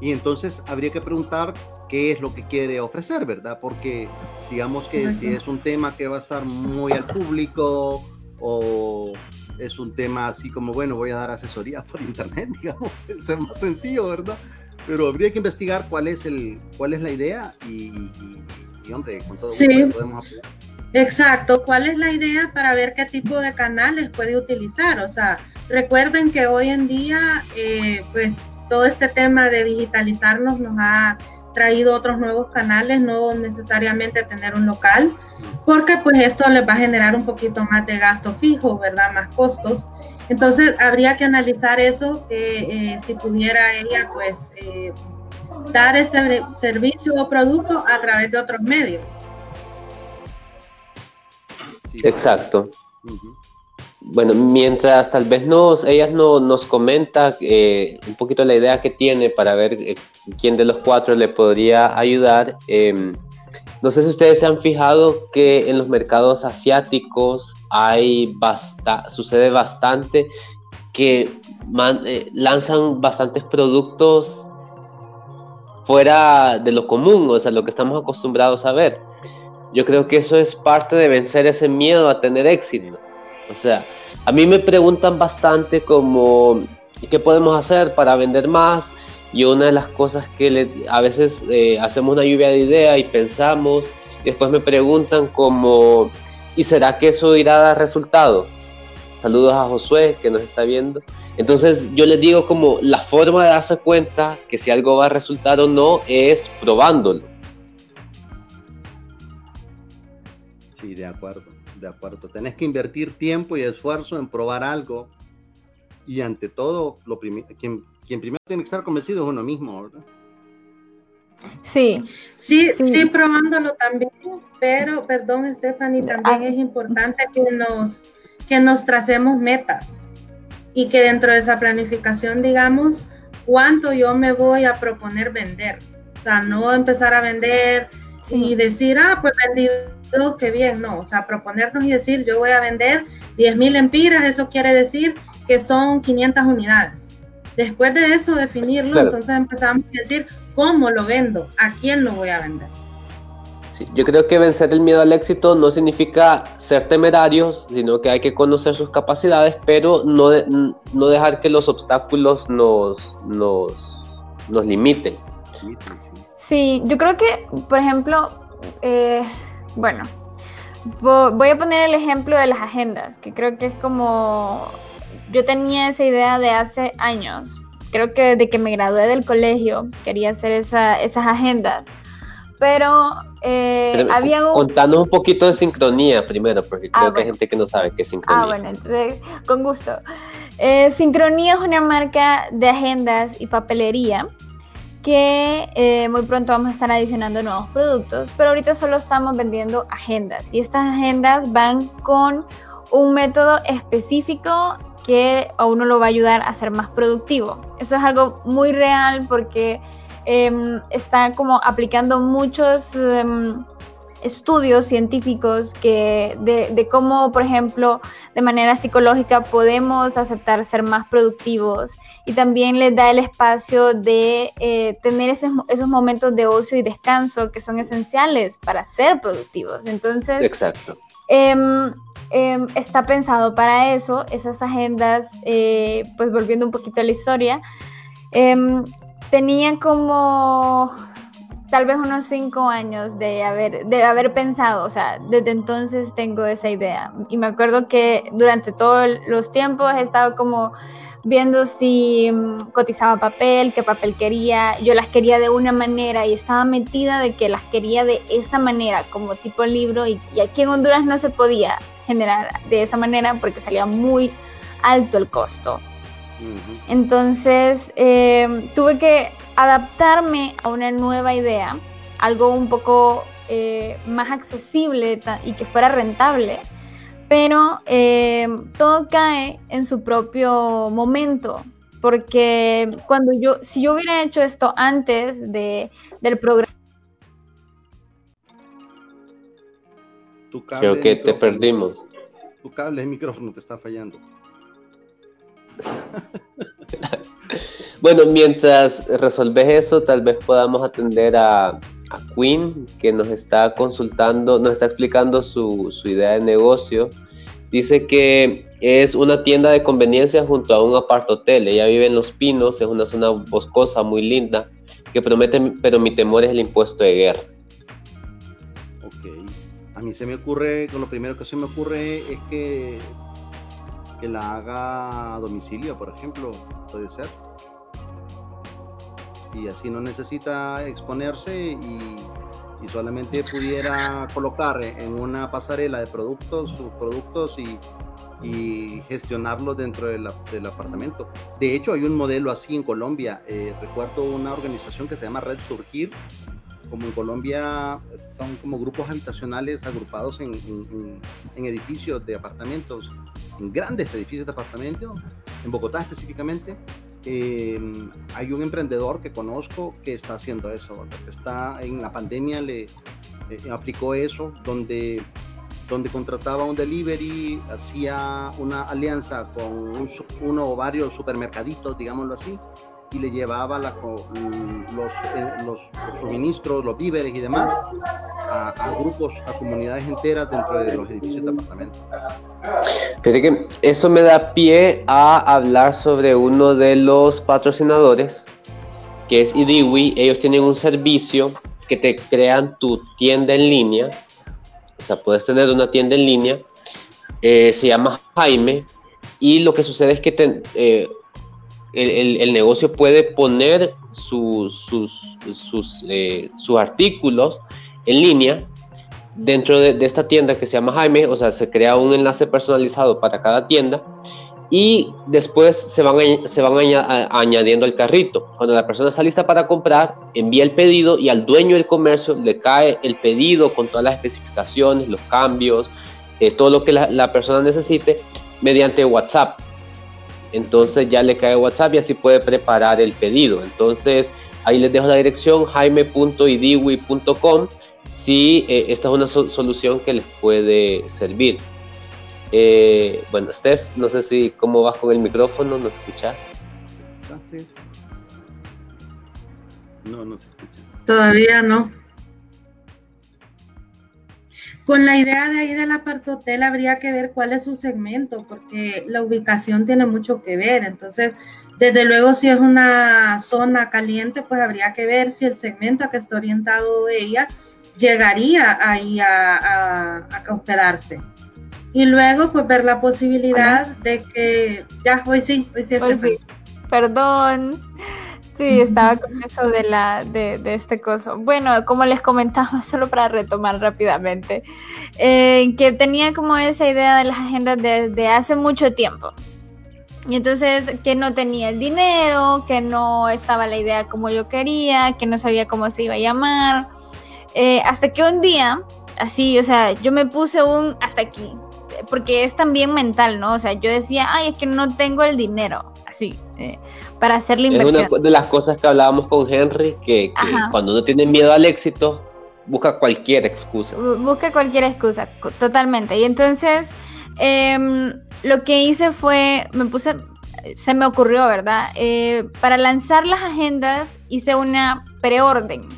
Y entonces habría que preguntar qué es lo que quiere ofrecer, ¿verdad? Porque digamos que si es un tema que va a estar muy al público o es un tema así como, bueno, voy a dar asesoría por internet, digamos, ser más sencillo, ¿verdad? Pero habría que investigar cuál es, el, cuál es la idea y, hombre, con todo sí. podemos apoyar. Exacto, ¿cuál es la idea para ver qué tipo de canales puede utilizar? O sea, recuerden que hoy en día, eh, pues todo este tema de digitalizarnos nos ha traído otros nuevos canales, no necesariamente tener un local, porque pues esto les va a generar un poquito más de gasto fijo, ¿verdad? Más costos. Entonces habría que analizar eso, eh, si pudiera ella pues eh, dar este servicio o producto a través de otros medios. Exacto. Bueno, mientras tal vez nos, ellas no, nos comenta eh, un poquito la idea que tiene para ver eh, quién de los cuatro le podría ayudar. Em, no sé si ustedes se han fijado que en los mercados asiáticos hay basta, sucede bastante que eh, lanzan bastantes productos fuera de lo común, o sea, lo que estamos acostumbrados a ver. Yo creo que eso es parte de vencer ese miedo a tener éxito. O sea, a mí me preguntan bastante como, ¿qué podemos hacer para vender más? Y una de las cosas que a veces eh, hacemos una lluvia de ideas y pensamos, después me preguntan como, ¿y será que eso irá a dar resultado? Saludos a Josué que nos está viendo. Entonces yo les digo como la forma de darse cuenta que si algo va a resultar o no es probándolo. Sí, de acuerdo, de acuerdo. Tenés que invertir tiempo y esfuerzo en probar algo. Y ante todo, lo quien, quien primero tiene que estar convencido es uno mismo, ¿verdad? Sí. sí. Sí, probándolo también, pero, perdón, Stephanie, también es importante que nos, que nos tracemos metas y que dentro de esa planificación digamos cuánto yo me voy a proponer vender. O sea, no empezar a vender y decir, ah, pues vendido qué bien, no, o sea, proponernos y decir, yo voy a vender 10 mil empiras, eso quiere decir que son 500 unidades. Después de eso, definirlo, entonces empezamos a decir, ¿cómo lo vendo? ¿A quién lo voy a vender? yo creo que vencer el miedo al éxito no significa ser temerarios, sino que hay que conocer sus capacidades, pero no, no dejar que los obstáculos nos, nos, nos limiten. Sí, yo creo que, por ejemplo, eh, bueno, voy a poner el ejemplo de las agendas, que creo que es como, yo tenía esa idea de hace años, creo que desde que me gradué del colegio quería hacer esas agendas, pero, eh, había un... Contanos un poquito de sincronía primero, porque ah, creo que hay gente que no sabe qué es sincronía. Ah, bueno, entonces, con gusto. Eh, sincronía es una marca de agendas y papelería que eh, muy pronto vamos a estar adicionando nuevos productos, pero ahorita solo estamos vendiendo agendas y estas agendas van con un método específico que a uno lo va a ayudar a ser más productivo. Eso es algo muy real porque eh, está como aplicando muchos... Em, estudios científicos que de, cómo, por ejemplo, de manera psicológica podemos aceptar ser más productivos y también les da el espacio de eh, tener esos, esos, momentos de ocio y descanso que son esenciales para ser productivos. Entonces, Exacto. Em, em, está pensado para eso, esas agendas, eh, pues volviendo un poquito a la historia, em, tenían como tal vez unos cinco años de haber, de haber pensado, o sea, desde entonces tengo esa idea. Y me acuerdo que durante todos los tiempos he estado como viendo si mm, cotizaba papel, qué papel quería, yo las quería de una manera y estaba metida de que las quería de esa manera, como tipo libro, y, aquí en Honduras no se podía generar de esa manera porque salía muy alto el costo. Entonces eh, tuve que adaptarme a una nueva idea, algo un poco eh, más accesible y que fuera rentable, pero eh, todo cae en su propio momento, porque cuando yo, si yo hubiera hecho esto antes de, del programa, Creo que te perdimos. Tu cable de micrófono te está fallando. bueno, mientras resolves eso, tal vez podamos atender a, Queen, que nos está consultando, nos está explicando su, idea de negocio. Dice que es una tienda de conveniencia junto a un apartotel. Ella vive en Los Pinos, es una zona boscosa muy linda, que promete, pero mi temor es el impuesto de guerra. Ok. A mí se me ocurre, con lo primero que se me ocurre es que, que la haga a domicilio, por ejemplo, puede ser. Y así no necesita exponerse y solamente pudiera colocar en una pasarela de productos, sus productos y, gestionarlos dentro del apartamento. De hecho, hay un modelo así en Colombia. Eh, recuerdo una organización que se llama Red Surgir. Como en Colombia son como grupos habitacionales agrupados en, edificios de apartamentos, en grandes edificios de apartamentos, en Bogotá específicamente, Em, hay un emprendedor que conozco que está haciendo eso, está en la pandemia le eh, aplicó eso, donde, donde contrataba un delivery, hacía una alianza con uno o varios supermercaditos, digámoslo así, y le llevaba la, los, eh, los, suministros, los víveres y demás a, grupos, a comunidades enteras dentro de los edificios de apartamentos. Fíjate que eso me da pie a hablar sobre uno de los patrocinadores, que es IDIWI. Ellos tienen un servicio que te crean tu tienda en línea. O sea, puedes tener una tienda en línea. Eh, se llama Jaime. Y lo que sucede es que te, eh, el, negocio puede poner sus, sus, eh, sus, artículos en línea dentro de, esta tienda que se llama Jaime, o sea, se crea un enlace personalizado para cada tienda y después se van, se van añadiendo al carrito. Cuando la persona está lista para comprar, envía el pedido y al dueño del comercio le cae el pedido con todas las especificaciones, los cambios, eh, todo lo que la persona necesite mediante WhatsApp entonces ya le cae WhatsApp y así puede preparar el pedido. Entonces ahí les dejo la dirección jaime.idiwi.com si eh, esta es una solución que les puede servir. Eh, bueno, Steph, no sé si cómo vas con el micrófono, ¿no escuchas? No, no se escucha. Todavía no. Con la idea de ahí del apartotel habría que ver cuál es su segmento, porque la ubicación tiene mucho que ver. Entonces, desde luego, si es una zona caliente, pues habría que ver si el segmento a que está orientado ella llegaría ahí a, hospedarse. Y luego, pues ver la posibilidad de que, ya, hoy sí, hoy sí. Hoy sí. Perdón. Sí, estaba con eso de, la, de, este coso. Bueno, como les comentaba, solo para retomar rápidamente, eh, que tenía como esa idea de las agendas desde hace mucho tiempo. Y entonces que no tenía el dinero, que no estaba la idea como yo quería, que no sabía cómo se iba a llamar. Eh, hasta que un día, así, o sea, yo me puse un hasta aquí, porque es también mental, ¿no? O sea, yo decía, ay, es que no tengo el dinero, así. Eh, para hacer la inversión. Es una de las cosas que hablábamos con Henry, que, cuando uno tiene miedo al éxito, busca cualquier excusa. Busca cualquier excusa, totalmente. Y entonces, em, lo que hice fue, me puse, se me ocurrió, ¿verdad? Eh, para lanzar las agendas hice una preorden,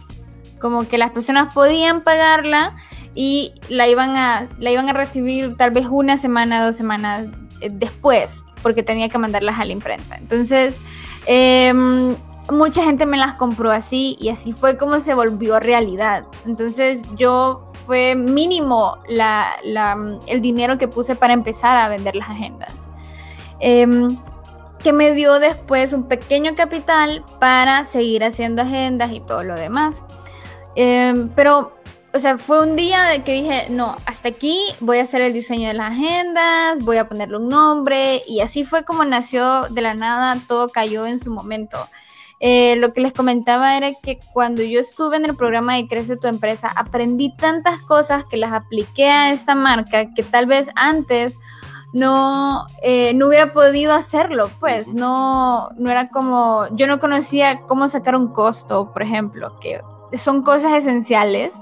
como que las personas podían pagarla y la iban a, la iban a recibir tal vez una semana, dos semanas eh, después, porque tenía que mandarlas a la imprenta. Entonces, Em, mucha gente me las compró así y así fue como se volvió realidad. Entonces yo fue mínimo el dinero que puse para empezar a vender las agendas. Em, que me dio después un pequeño capital para seguir haciendo agendas y todo lo demás. Em, pero o sea, fue un día que dije, no, hasta aquí voy a hacer el diseño de las agendas, voy a ponerle un nombre y así fue como nació de la nada, todo cayó en su momento. Eh, lo que les comentaba era que cuando yo estuve en el programa de Crece tu empresa, aprendí tantas cosas que las apliqué a esta marca que tal vez antes no, eh, no hubiera podido hacerlo, pues no, no era como, yo no conocía cómo sacar un costo, por ejemplo, que son cosas esenciales.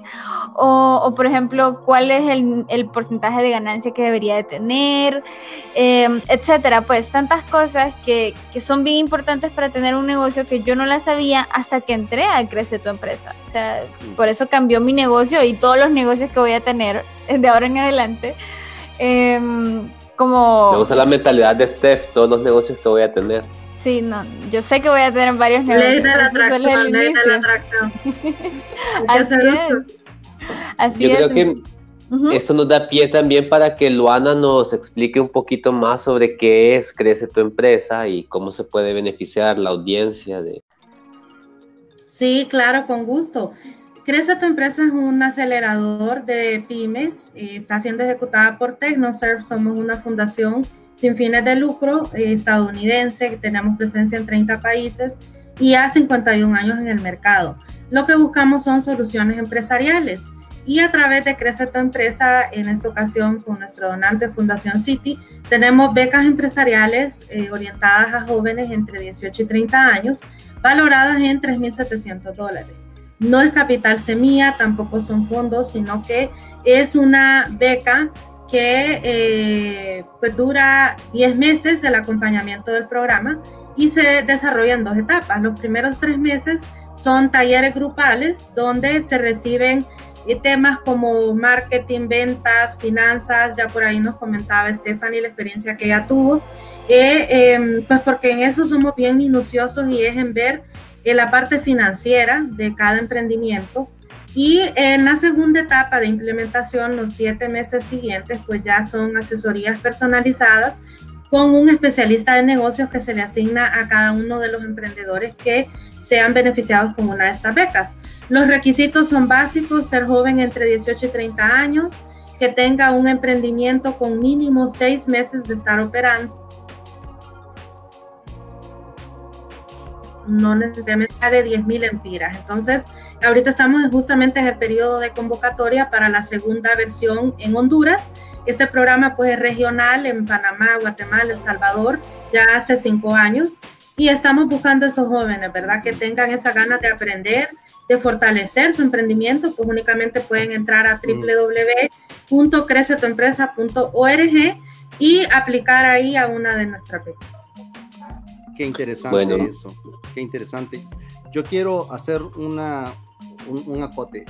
O, por ejemplo, cuál es el, porcentaje de ganancia que debería de tener, em, etcétera. Pues tantas cosas que, son bien importantes para tener un negocio que yo no las sabía hasta que entré a Crece tu empresa. O sea, por eso cambió mi negocio y todos los negocios que voy a tener de ahora en adelante. Em, como... Me gusta la mentalidad de Steph, todos los negocios que voy a tener. Sí, no, yo sé que voy a tener varios negocios. Ley de la atracción, ley de la atracción. Así es. Así yo es. creo que esto nos da pie también para que Luana nos explique un poquito más sobre qué es Crece tu empresa y cómo se puede beneficiar la audiencia de... Sí, claro, con gusto. Crece tu empresa es un acelerador de pymes, eh, está siendo ejecutada por TechnoServe, somos una fundación sin fines de lucro eh, estadounidense, tenemos presencia en 30 países y a 51 años en el mercado. Lo que buscamos son soluciones empresariales y a través de Crece tu empresa, en esta ocasión con nuestro donante Fundación City, tenemos becas empresariales eh, orientadas a jóvenes entre 18 y 30 años, valoradas en 3.700 dólares. No es capital semilla, tampoco son fondos, sino que es una beca que eh, pues dura 10 meses el acompañamiento del programa y se desarrolla en dos etapas. Los primeros tres meses son talleres grupales donde se reciben temas como marketing, ventas, finanzas, ya por ahí nos comentaba Stephanie la experiencia que ella tuvo, eh, em, pues porque en eso somos bien minuciosos y es en ver eh, la parte financiera de cada emprendimiento. Y en la segunda etapa de implementación, los siete meses siguientes, pues ya son asesorías personalizadas con un especialista de negocios que se le asigna a cada uno de los emprendedores que sean beneficiados con una de estas becas. Los requisitos son básicos, ser joven entre 18 y 30 años, que tenga un emprendimiento con mínimo seis meses de estar operando. No necesariamente de 10.000 empiras. Entonces, ahorita estamos justamente en el periodo de convocatoria para la segunda versión en Honduras. Este programa pues es regional en Panamá, Guatemala, El Salvador, ya hace cinco años. Y estamos buscando a esos jóvenes, ¿verdad? Que tengan esa ganas de aprender, de fortalecer su emprendimiento, pues únicamente pueden entrar a www.crecetuempresa.org y aplicar ahí a una de nuestras becas. Qué interesante eso, qué interesante. Yo quiero hacer una, un, acote.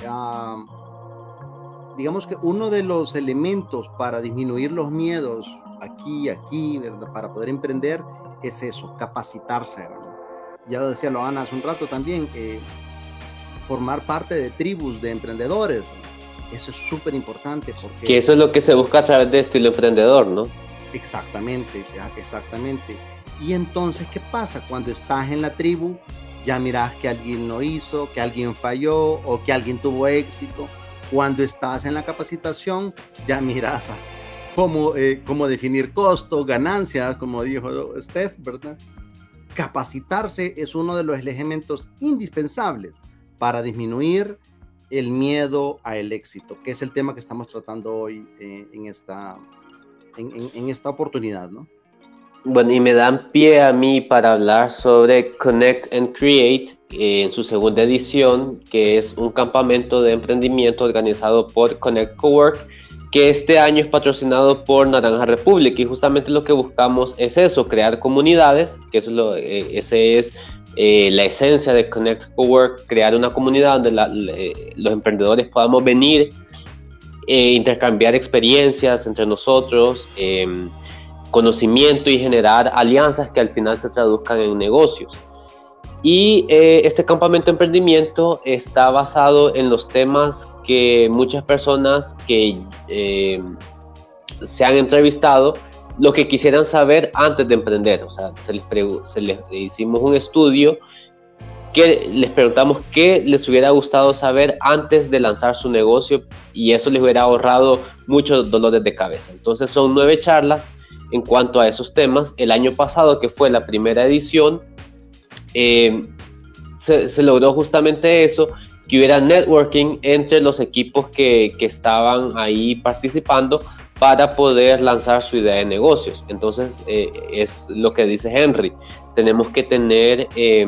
digamos que uno de los elementos para disminuir los miedos aquí, aquí, ¿verdad? para poder emprender, es eso, capacitarse. ¿verdad? Ya lo decía Loana hace un rato también, eh, formar parte de tribus de emprendedores. Eso es súper importante porque... Que eso es lo que se busca a través de estilo emprendedor, ¿no? Exactamente, exactamente. Y entonces, ¿qué pasa? Cuando estás en la tribu, ya miras que alguien no hizo, que alguien falló o que alguien tuvo éxito. Cuando estás en la capacitación, ya miras cómo, eh, cómo definir costos, ganancias, como dijo Steph, ¿verdad? Capacitarse es uno de los elementos indispensables para disminuir el miedo al éxito, que es el tema que estamos tratando hoy eh, en, esta, en, esta oportunidad, ¿no? Bueno, y me dan pie a mí para hablar sobre Connect and Create eh, en su segunda edición, que es un campamento de emprendimiento organizado por Connect Cowork, que este año es patrocinado por Naranja Republic. Y justamente lo que buscamos es eso, crear comunidades, que eso es eh, eh, la esencia de Connect Work, crear una comunidad donde los emprendedores podamos venir, e intercambiar experiencias entre nosotros, em, conocimiento y generar alianzas que al final se traduzcan en negocios. Y eh, este campamento de emprendimiento está basado en los temas que muchas personas que em, se han entrevistado lo que quisieran saber antes de emprender. O sea, se les, se les hicimos un estudio que les preguntamos qué les hubiera gustado saber antes de lanzar su negocio y eso les hubiera ahorrado muchos dolores de cabeza. Entonces son nueve charlas en cuanto a esos temas. El año pasado, que fue la primera edición, eh, se, se, logró justamente eso, que hubiera networking entre los equipos que, que estaban ahí participando para poder lanzar su idea de negocios. Entonces, eh, es lo que dice Henry. Tenemos que tener, eh,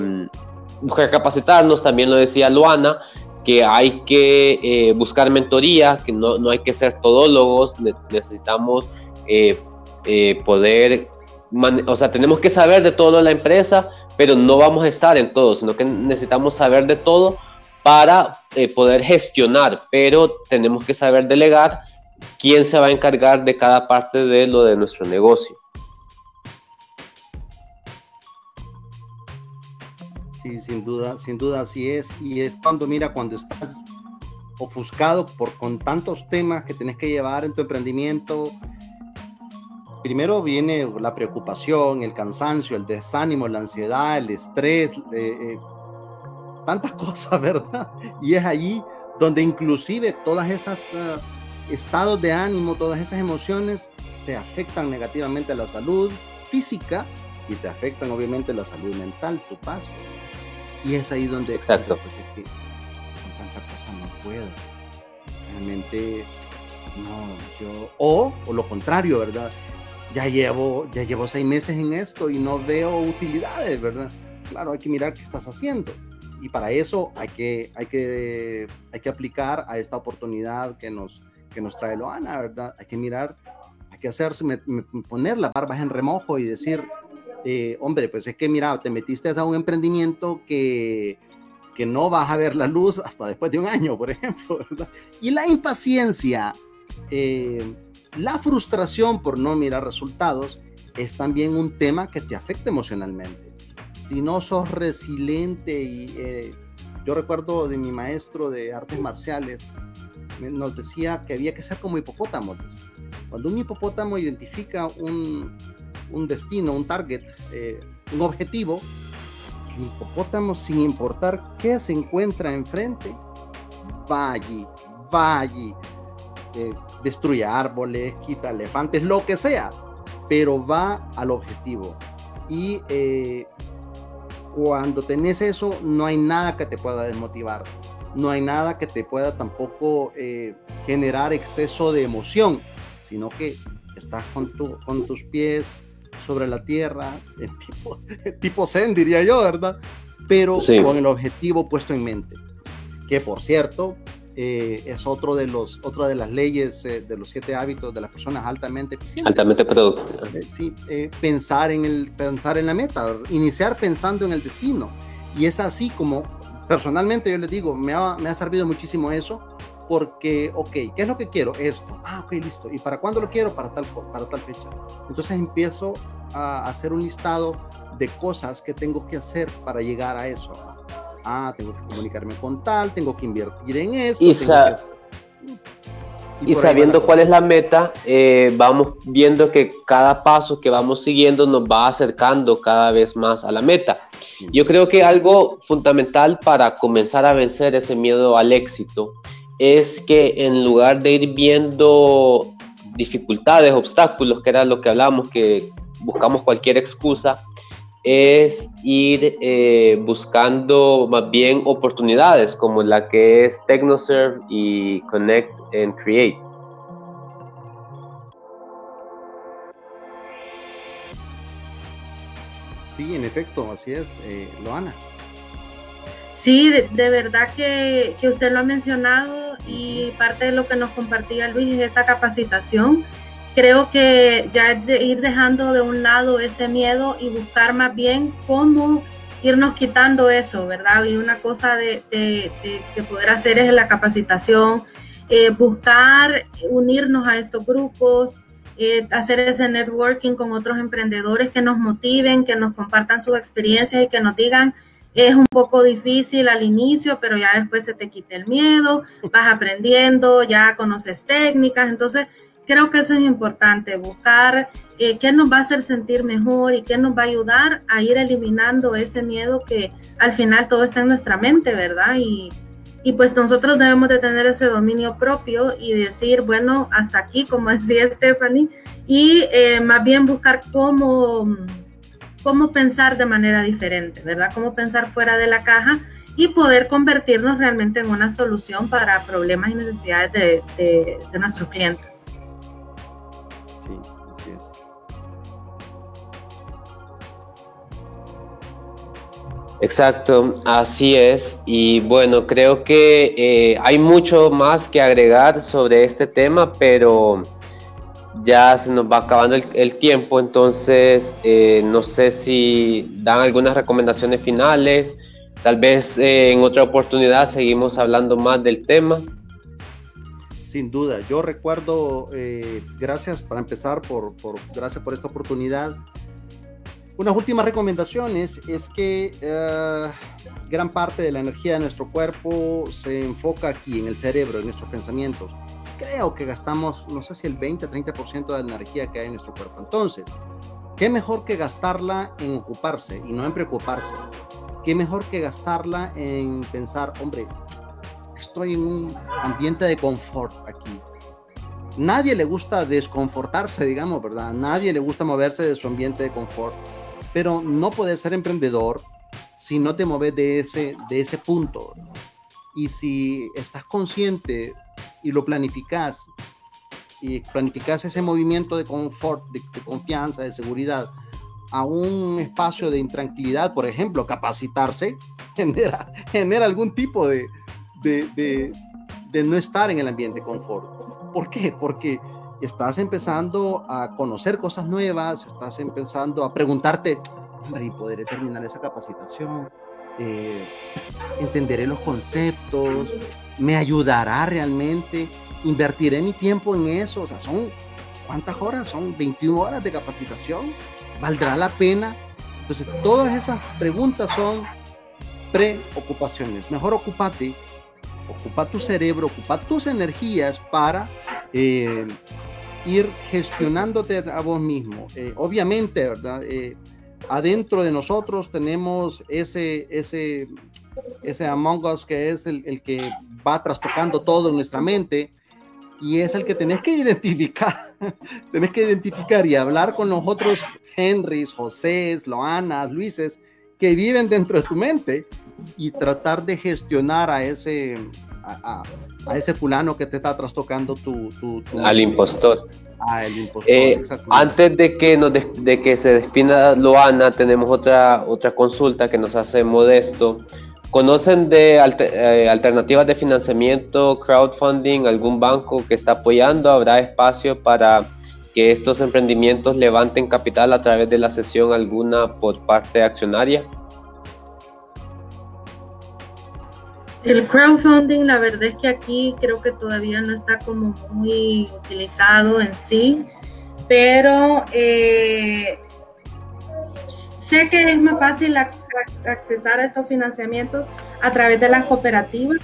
buscar capacitarnos, también lo decía Luana, que hay que eh, buscar mentoría, que no, no, hay que ser todólogos, necesitamos eh, poder, o sea, tenemos que saber de todo la empresa, pero no vamos a estar en todo, sino que necesitamos saber de todo para poder gestionar, pero tenemos que saber delegar quién se va a encargar de cada parte de lo de nuestro negocio. Sí, sin duda, sin duda así es. Y es cuando, mira, cuando estás ofuscado por con tantos temas que tienes que llevar en tu emprendimiento, primero viene la preocupación, el cansancio, el desánimo, la ansiedad, el estrés, eh, eh, tantas cosas, ¿verdad? Y es allí donde inclusive todas esas ah, estados de ánimo, todas esas emociones te afectan negativamente a la salud física y te afectan obviamente la salud mental, tu paz. Y es ahí donde Exacto. Pues, es que con tanta cosa no puedo. Realmente no, yo o, o lo contrario, ¿verdad? Ya llevo ya llevo seis meses en esto y no veo utilidades, ¿verdad? Claro, hay que mirar qué estás haciendo y para eso hay que, hay que, hay que aplicar a esta oportunidad que nos, que nos trae Loana, ¿verdad? Hay que mirar, hay que hacerse, poner las barbas en remojo y decir, eh, hombre, pues es que mira, te metiste a un emprendimiento que, que no vas a ver la luz hasta después de un año, por ejemplo, ¿verdad? Y la impaciencia, eh, la frustración por no mirar resultados es también un tema que te afecta emocionalmente si no sos resiliente y eh, yo recuerdo de mi maestro de artes marciales, nos decía que había que ser como hipopótamos. Cuando un hipopótamo identifica un, destino, un target, eh, un objetivo, el hipopótamo, sin importar qué se encuentra enfrente, va allí, va allí, eh, destruye árboles, quita elefantes, lo que sea, pero va al objetivo. Y cuando tenés eso, no hay nada que te pueda desmotivar, no hay nada que te pueda tampoco eh, generar exceso de emoción, sino que estás con, tu, con tus pies sobre la tierra, tipo, tipo zen, diría yo, ¿verdad? Pero con el objetivo puesto en mente. Que por cierto, eh, es otro de los, otra de las leyes eh, de los siete hábitos de las personas altamente eficientes. Altamente productivas. Eh, sí, pensar, en el, pensar en la meta, iniciar pensando en el destino. Y es así como, personalmente yo les digo, me ha, me ha servido muchísimo eso, porque, ok, ¿qué es lo que quiero? Esto. Ah, ok, listo. ¿Y para cuándo lo quiero? Para tal, para tal fecha. Entonces empiezo a hacer un listado de cosas que tengo que hacer para llegar a eso ah, tengo que comunicarme con tal, tengo que invertir en esto. Y, y, sabiendo cuál es la meta, eh, vamos viendo que cada paso que vamos siguiendo nos va acercando cada vez más a la meta. Yo creo que algo fundamental para comenzar a vencer ese miedo al éxito es que en lugar de ir viendo dificultades, obstáculos, que era lo que hablábamos, que buscamos cualquier excusa, es ir eh, buscando más bien oportunidades como la que es TechnoServe y Connect and Create. Sí, en efecto, así es, eh, Loana. Sí, de, de verdad que, que, usted lo ha mencionado y parte de lo que nos compartía Luis es esa capacitación creo que ya es de ir dejando de un lado ese miedo y buscar más bien cómo irnos quitando eso, ¿verdad? Y una cosa de, poder hacer es la capacitación, eh, buscar unirnos a estos grupos, eh, hacer ese networking con otros emprendedores que nos motiven, que nos compartan sus experiencias y que nos digan, es un poco difícil al inicio, pero ya después se te quita el miedo, vas aprendiendo, ya conoces técnicas, entonces creo que eso es importante, buscar eh, qué nos va a hacer sentir mejor y qué nos va a ayudar a ir eliminando ese miedo que al final todo está en nuestra mente, ¿verdad? Y, y pues nosotros debemos de tener ese dominio propio y decir, bueno, hasta aquí, como decía Stephanie, y eh, más bien buscar cómo, cómo pensar de manera diferente, ¿verdad? Cómo pensar fuera de la caja y poder convertirnos realmente en una solución para problemas y necesidades de, de nuestros clientes. Exacto, así es. Y bueno, creo que eh, hay mucho más que agregar sobre este tema, pero ya se nos va acabando el, tiempo, entonces eh, no sé si dan algunas recomendaciones finales. Tal vez eh, en otra oportunidad seguimos hablando más del tema. sin duda. Yo recuerdo, eh, gracias para empezar, por, por, gracias por esta oportunidad. Unas últimas recomendaciones es que uh, gran parte de la energía de nuestro cuerpo se enfoca aquí, en el cerebro, en nuestros pensamientos. Creo que gastamos, no sé si el 20-30% de la energía que hay en nuestro cuerpo. Entonces, ¿qué mejor que gastarla en ocuparse y no en preocuparse? ¿Qué mejor que gastarla en pensar, hombre, estoy en un ambiente de confort aquí? Nadie le gusta desconfortarse, digamos, ¿verdad? Nadie le gusta moverse de su ambiente de confort pero no puedes ser emprendedor si no te mueves de ese, de ese punto. Y si estás consciente y lo planificas, y planificas ese movimiento de confort, de, confianza, de seguridad, a un espacio de intranquilidad, por ejemplo, capacitarse, genera, genera algún tipo de, de, de, no estar en el ambiente de confort. ¿Por qué? Porque estás empezando a conocer cosas nuevas, estás empezando a preguntarte, hombre, ¿y podré terminar esa capacitación? Eh, ¿Entenderé los conceptos? ¿Me ayudará realmente? ¿Invertiré mi tiempo en eso? O sea, son, ¿cuántas horas? Son 21 horas de capacitación. ¿Valdrá la pena? Entonces, todas esas preguntas son preocupaciones. Mejor ocúpate, ocupa tu cerebro, ocupa tus energías para eh, ir gestionándote a vos mismo. Eh, obviamente, ¿verdad? Eh, adentro de nosotros tenemos ese, ese, ese Among Us que es el, el, que va trastocando todo en nuestra mente y es el que tenés que identificar, tenés que identificar y hablar con los otros Henrys, Josés, Loanas, Luises que viven dentro de tu mente y tratar de gestionar a ese, a, a ese fulano que te está trastocando tu... tu, Al impostor. Ah, el impostor, eh, antes de que, nos de, que se despida Loana, tenemos otra, otra consulta que nos hace Modesto. ¿Conocen de eh, alternativas de financiamiento, crowdfunding, algún banco que está apoyando? ¿Habrá espacio para que estos emprendimientos levanten capital a través de la sesión alguna por parte accionaria? El crowdfunding, la verdad es que aquí creo que todavía no está como muy utilizado en sí, pero eh, sé que es más fácil accesar a estos financiamientos a través de las cooperativas.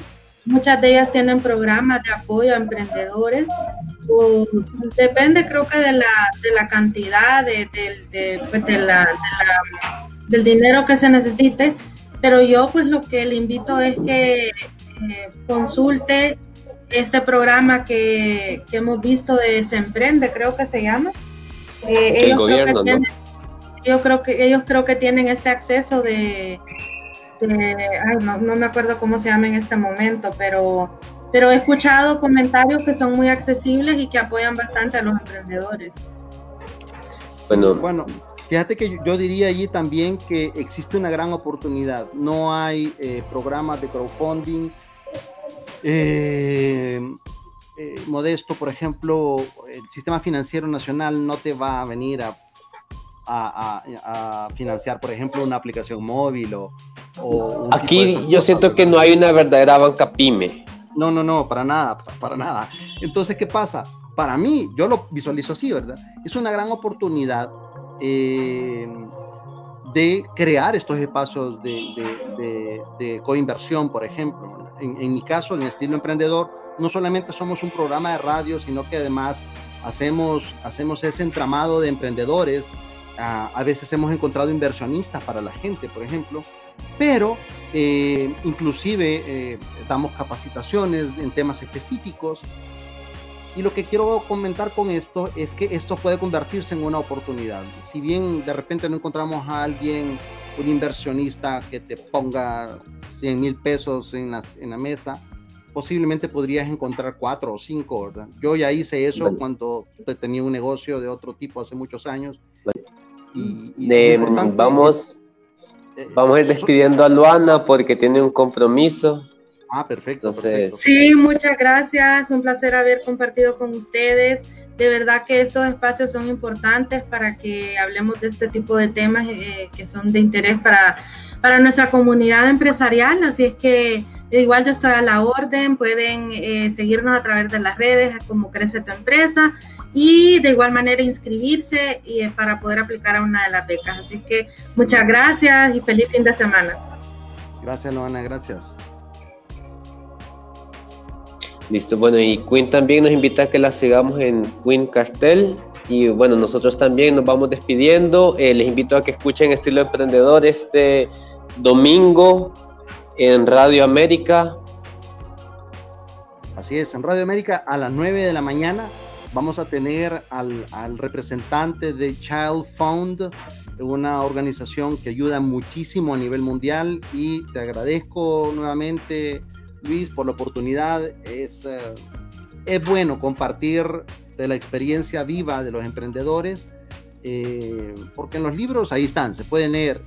Muchas de ellas tienen programas de apoyo a emprendedores. depende creo que de la, de la cantidad de, pues, del dinero que se necesite pero yo pues lo que le invito es que eh, consulte este programa que, hemos visto de Se Emprende, creo que se llama. Eh, el gobierno, Yo creo que ellos creo que tienen este acceso de, ay, no, no, me acuerdo cómo se llama en este momento, pero, pero he escuchado comentarios que son muy accesibles y que apoyan bastante a los emprendedores. Bueno, bueno Fíjate que yo diría allí también que existe una gran oportunidad. No hay eh, programas de crowdfunding. Eh, eh, modesto, por ejemplo, el sistema financiero nacional no te va a venir a, a, financiar, por ejemplo, una aplicación móvil o... o Aquí yo siento que no hay una verdadera banca pyme. No, no, no, para nada, para nada. Entonces, ¿qué pasa? Para mí, yo lo visualizo así, ¿verdad? Es una gran oportunidad eh, de crear estos espacios de, de, coinversión, por ejemplo. En, mi caso, en estilo emprendedor, no solamente somos un programa de radio, sino que además hacemos, hacemos ese entramado de emprendedores. a veces hemos encontrado inversionistas para la gente, por ejemplo, pero eh, inclusive eh, damos capacitaciones en temas específicos y lo que quiero comentar con esto es que esto puede convertirse en una oportunidad. Si bien de repente no encontramos a alguien, un inversionista que te ponga 100 mil pesos en, en la mesa, posiblemente podrías encontrar cuatro o cinco, ¿verdad? Yo ya hice eso cuando tenía un negocio de otro tipo hace muchos años. Y, vamos, eh, vamos a ir despidiendo a Luana porque tiene un compromiso. Ah, perfecto, Sí, muchas gracias. Un placer haber compartido con ustedes. de verdad que estos espacios son importantes para que hablemos de este tipo de temas eh, que son de interés para, para nuestra comunidad empresarial. Así es que igual yo estoy a la orden, pueden eh, seguirnos a través de las redes como Crece tu empresa y de igual manera inscribirse y, eh, para poder aplicar a una de las becas. Así que muchas gracias y feliz fin de semana. Gracias, Loana, gracias. Listo, bueno, y Queen también nos invita a que la sigamos en Queen Cartel. Y bueno, nosotros también nos vamos despidiendo. Eh, les invito a que escuchen Estilo Emprendedor este domingo en Radio América. Así es, en Radio América a las 9 de la mañana vamos a tener al, al representante de Child Fund, una organización que ayuda muchísimo a nivel mundial y te agradezco nuevamente Luis, por la oportunidad. Es, eh, es bueno compartir de la experiencia viva de los emprendedores, eh, porque en los libros ahí están, se pueden leer,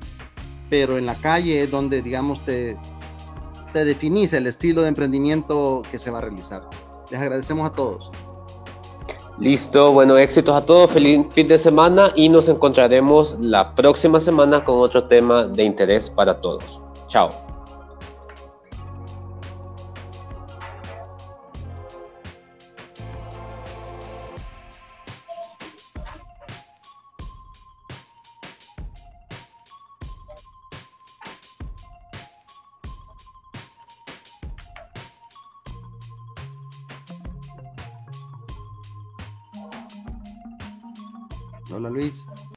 pero en la calle es donde, digamos, te, te definís el estilo de emprendimiento que se va a realizar. Les agradecemos a todos. Listo, bueno, éxitos a todos, feliz fin de semana y nos encontraremos la próxima semana con otro tema de interés para todos. Chao. Hola Luis.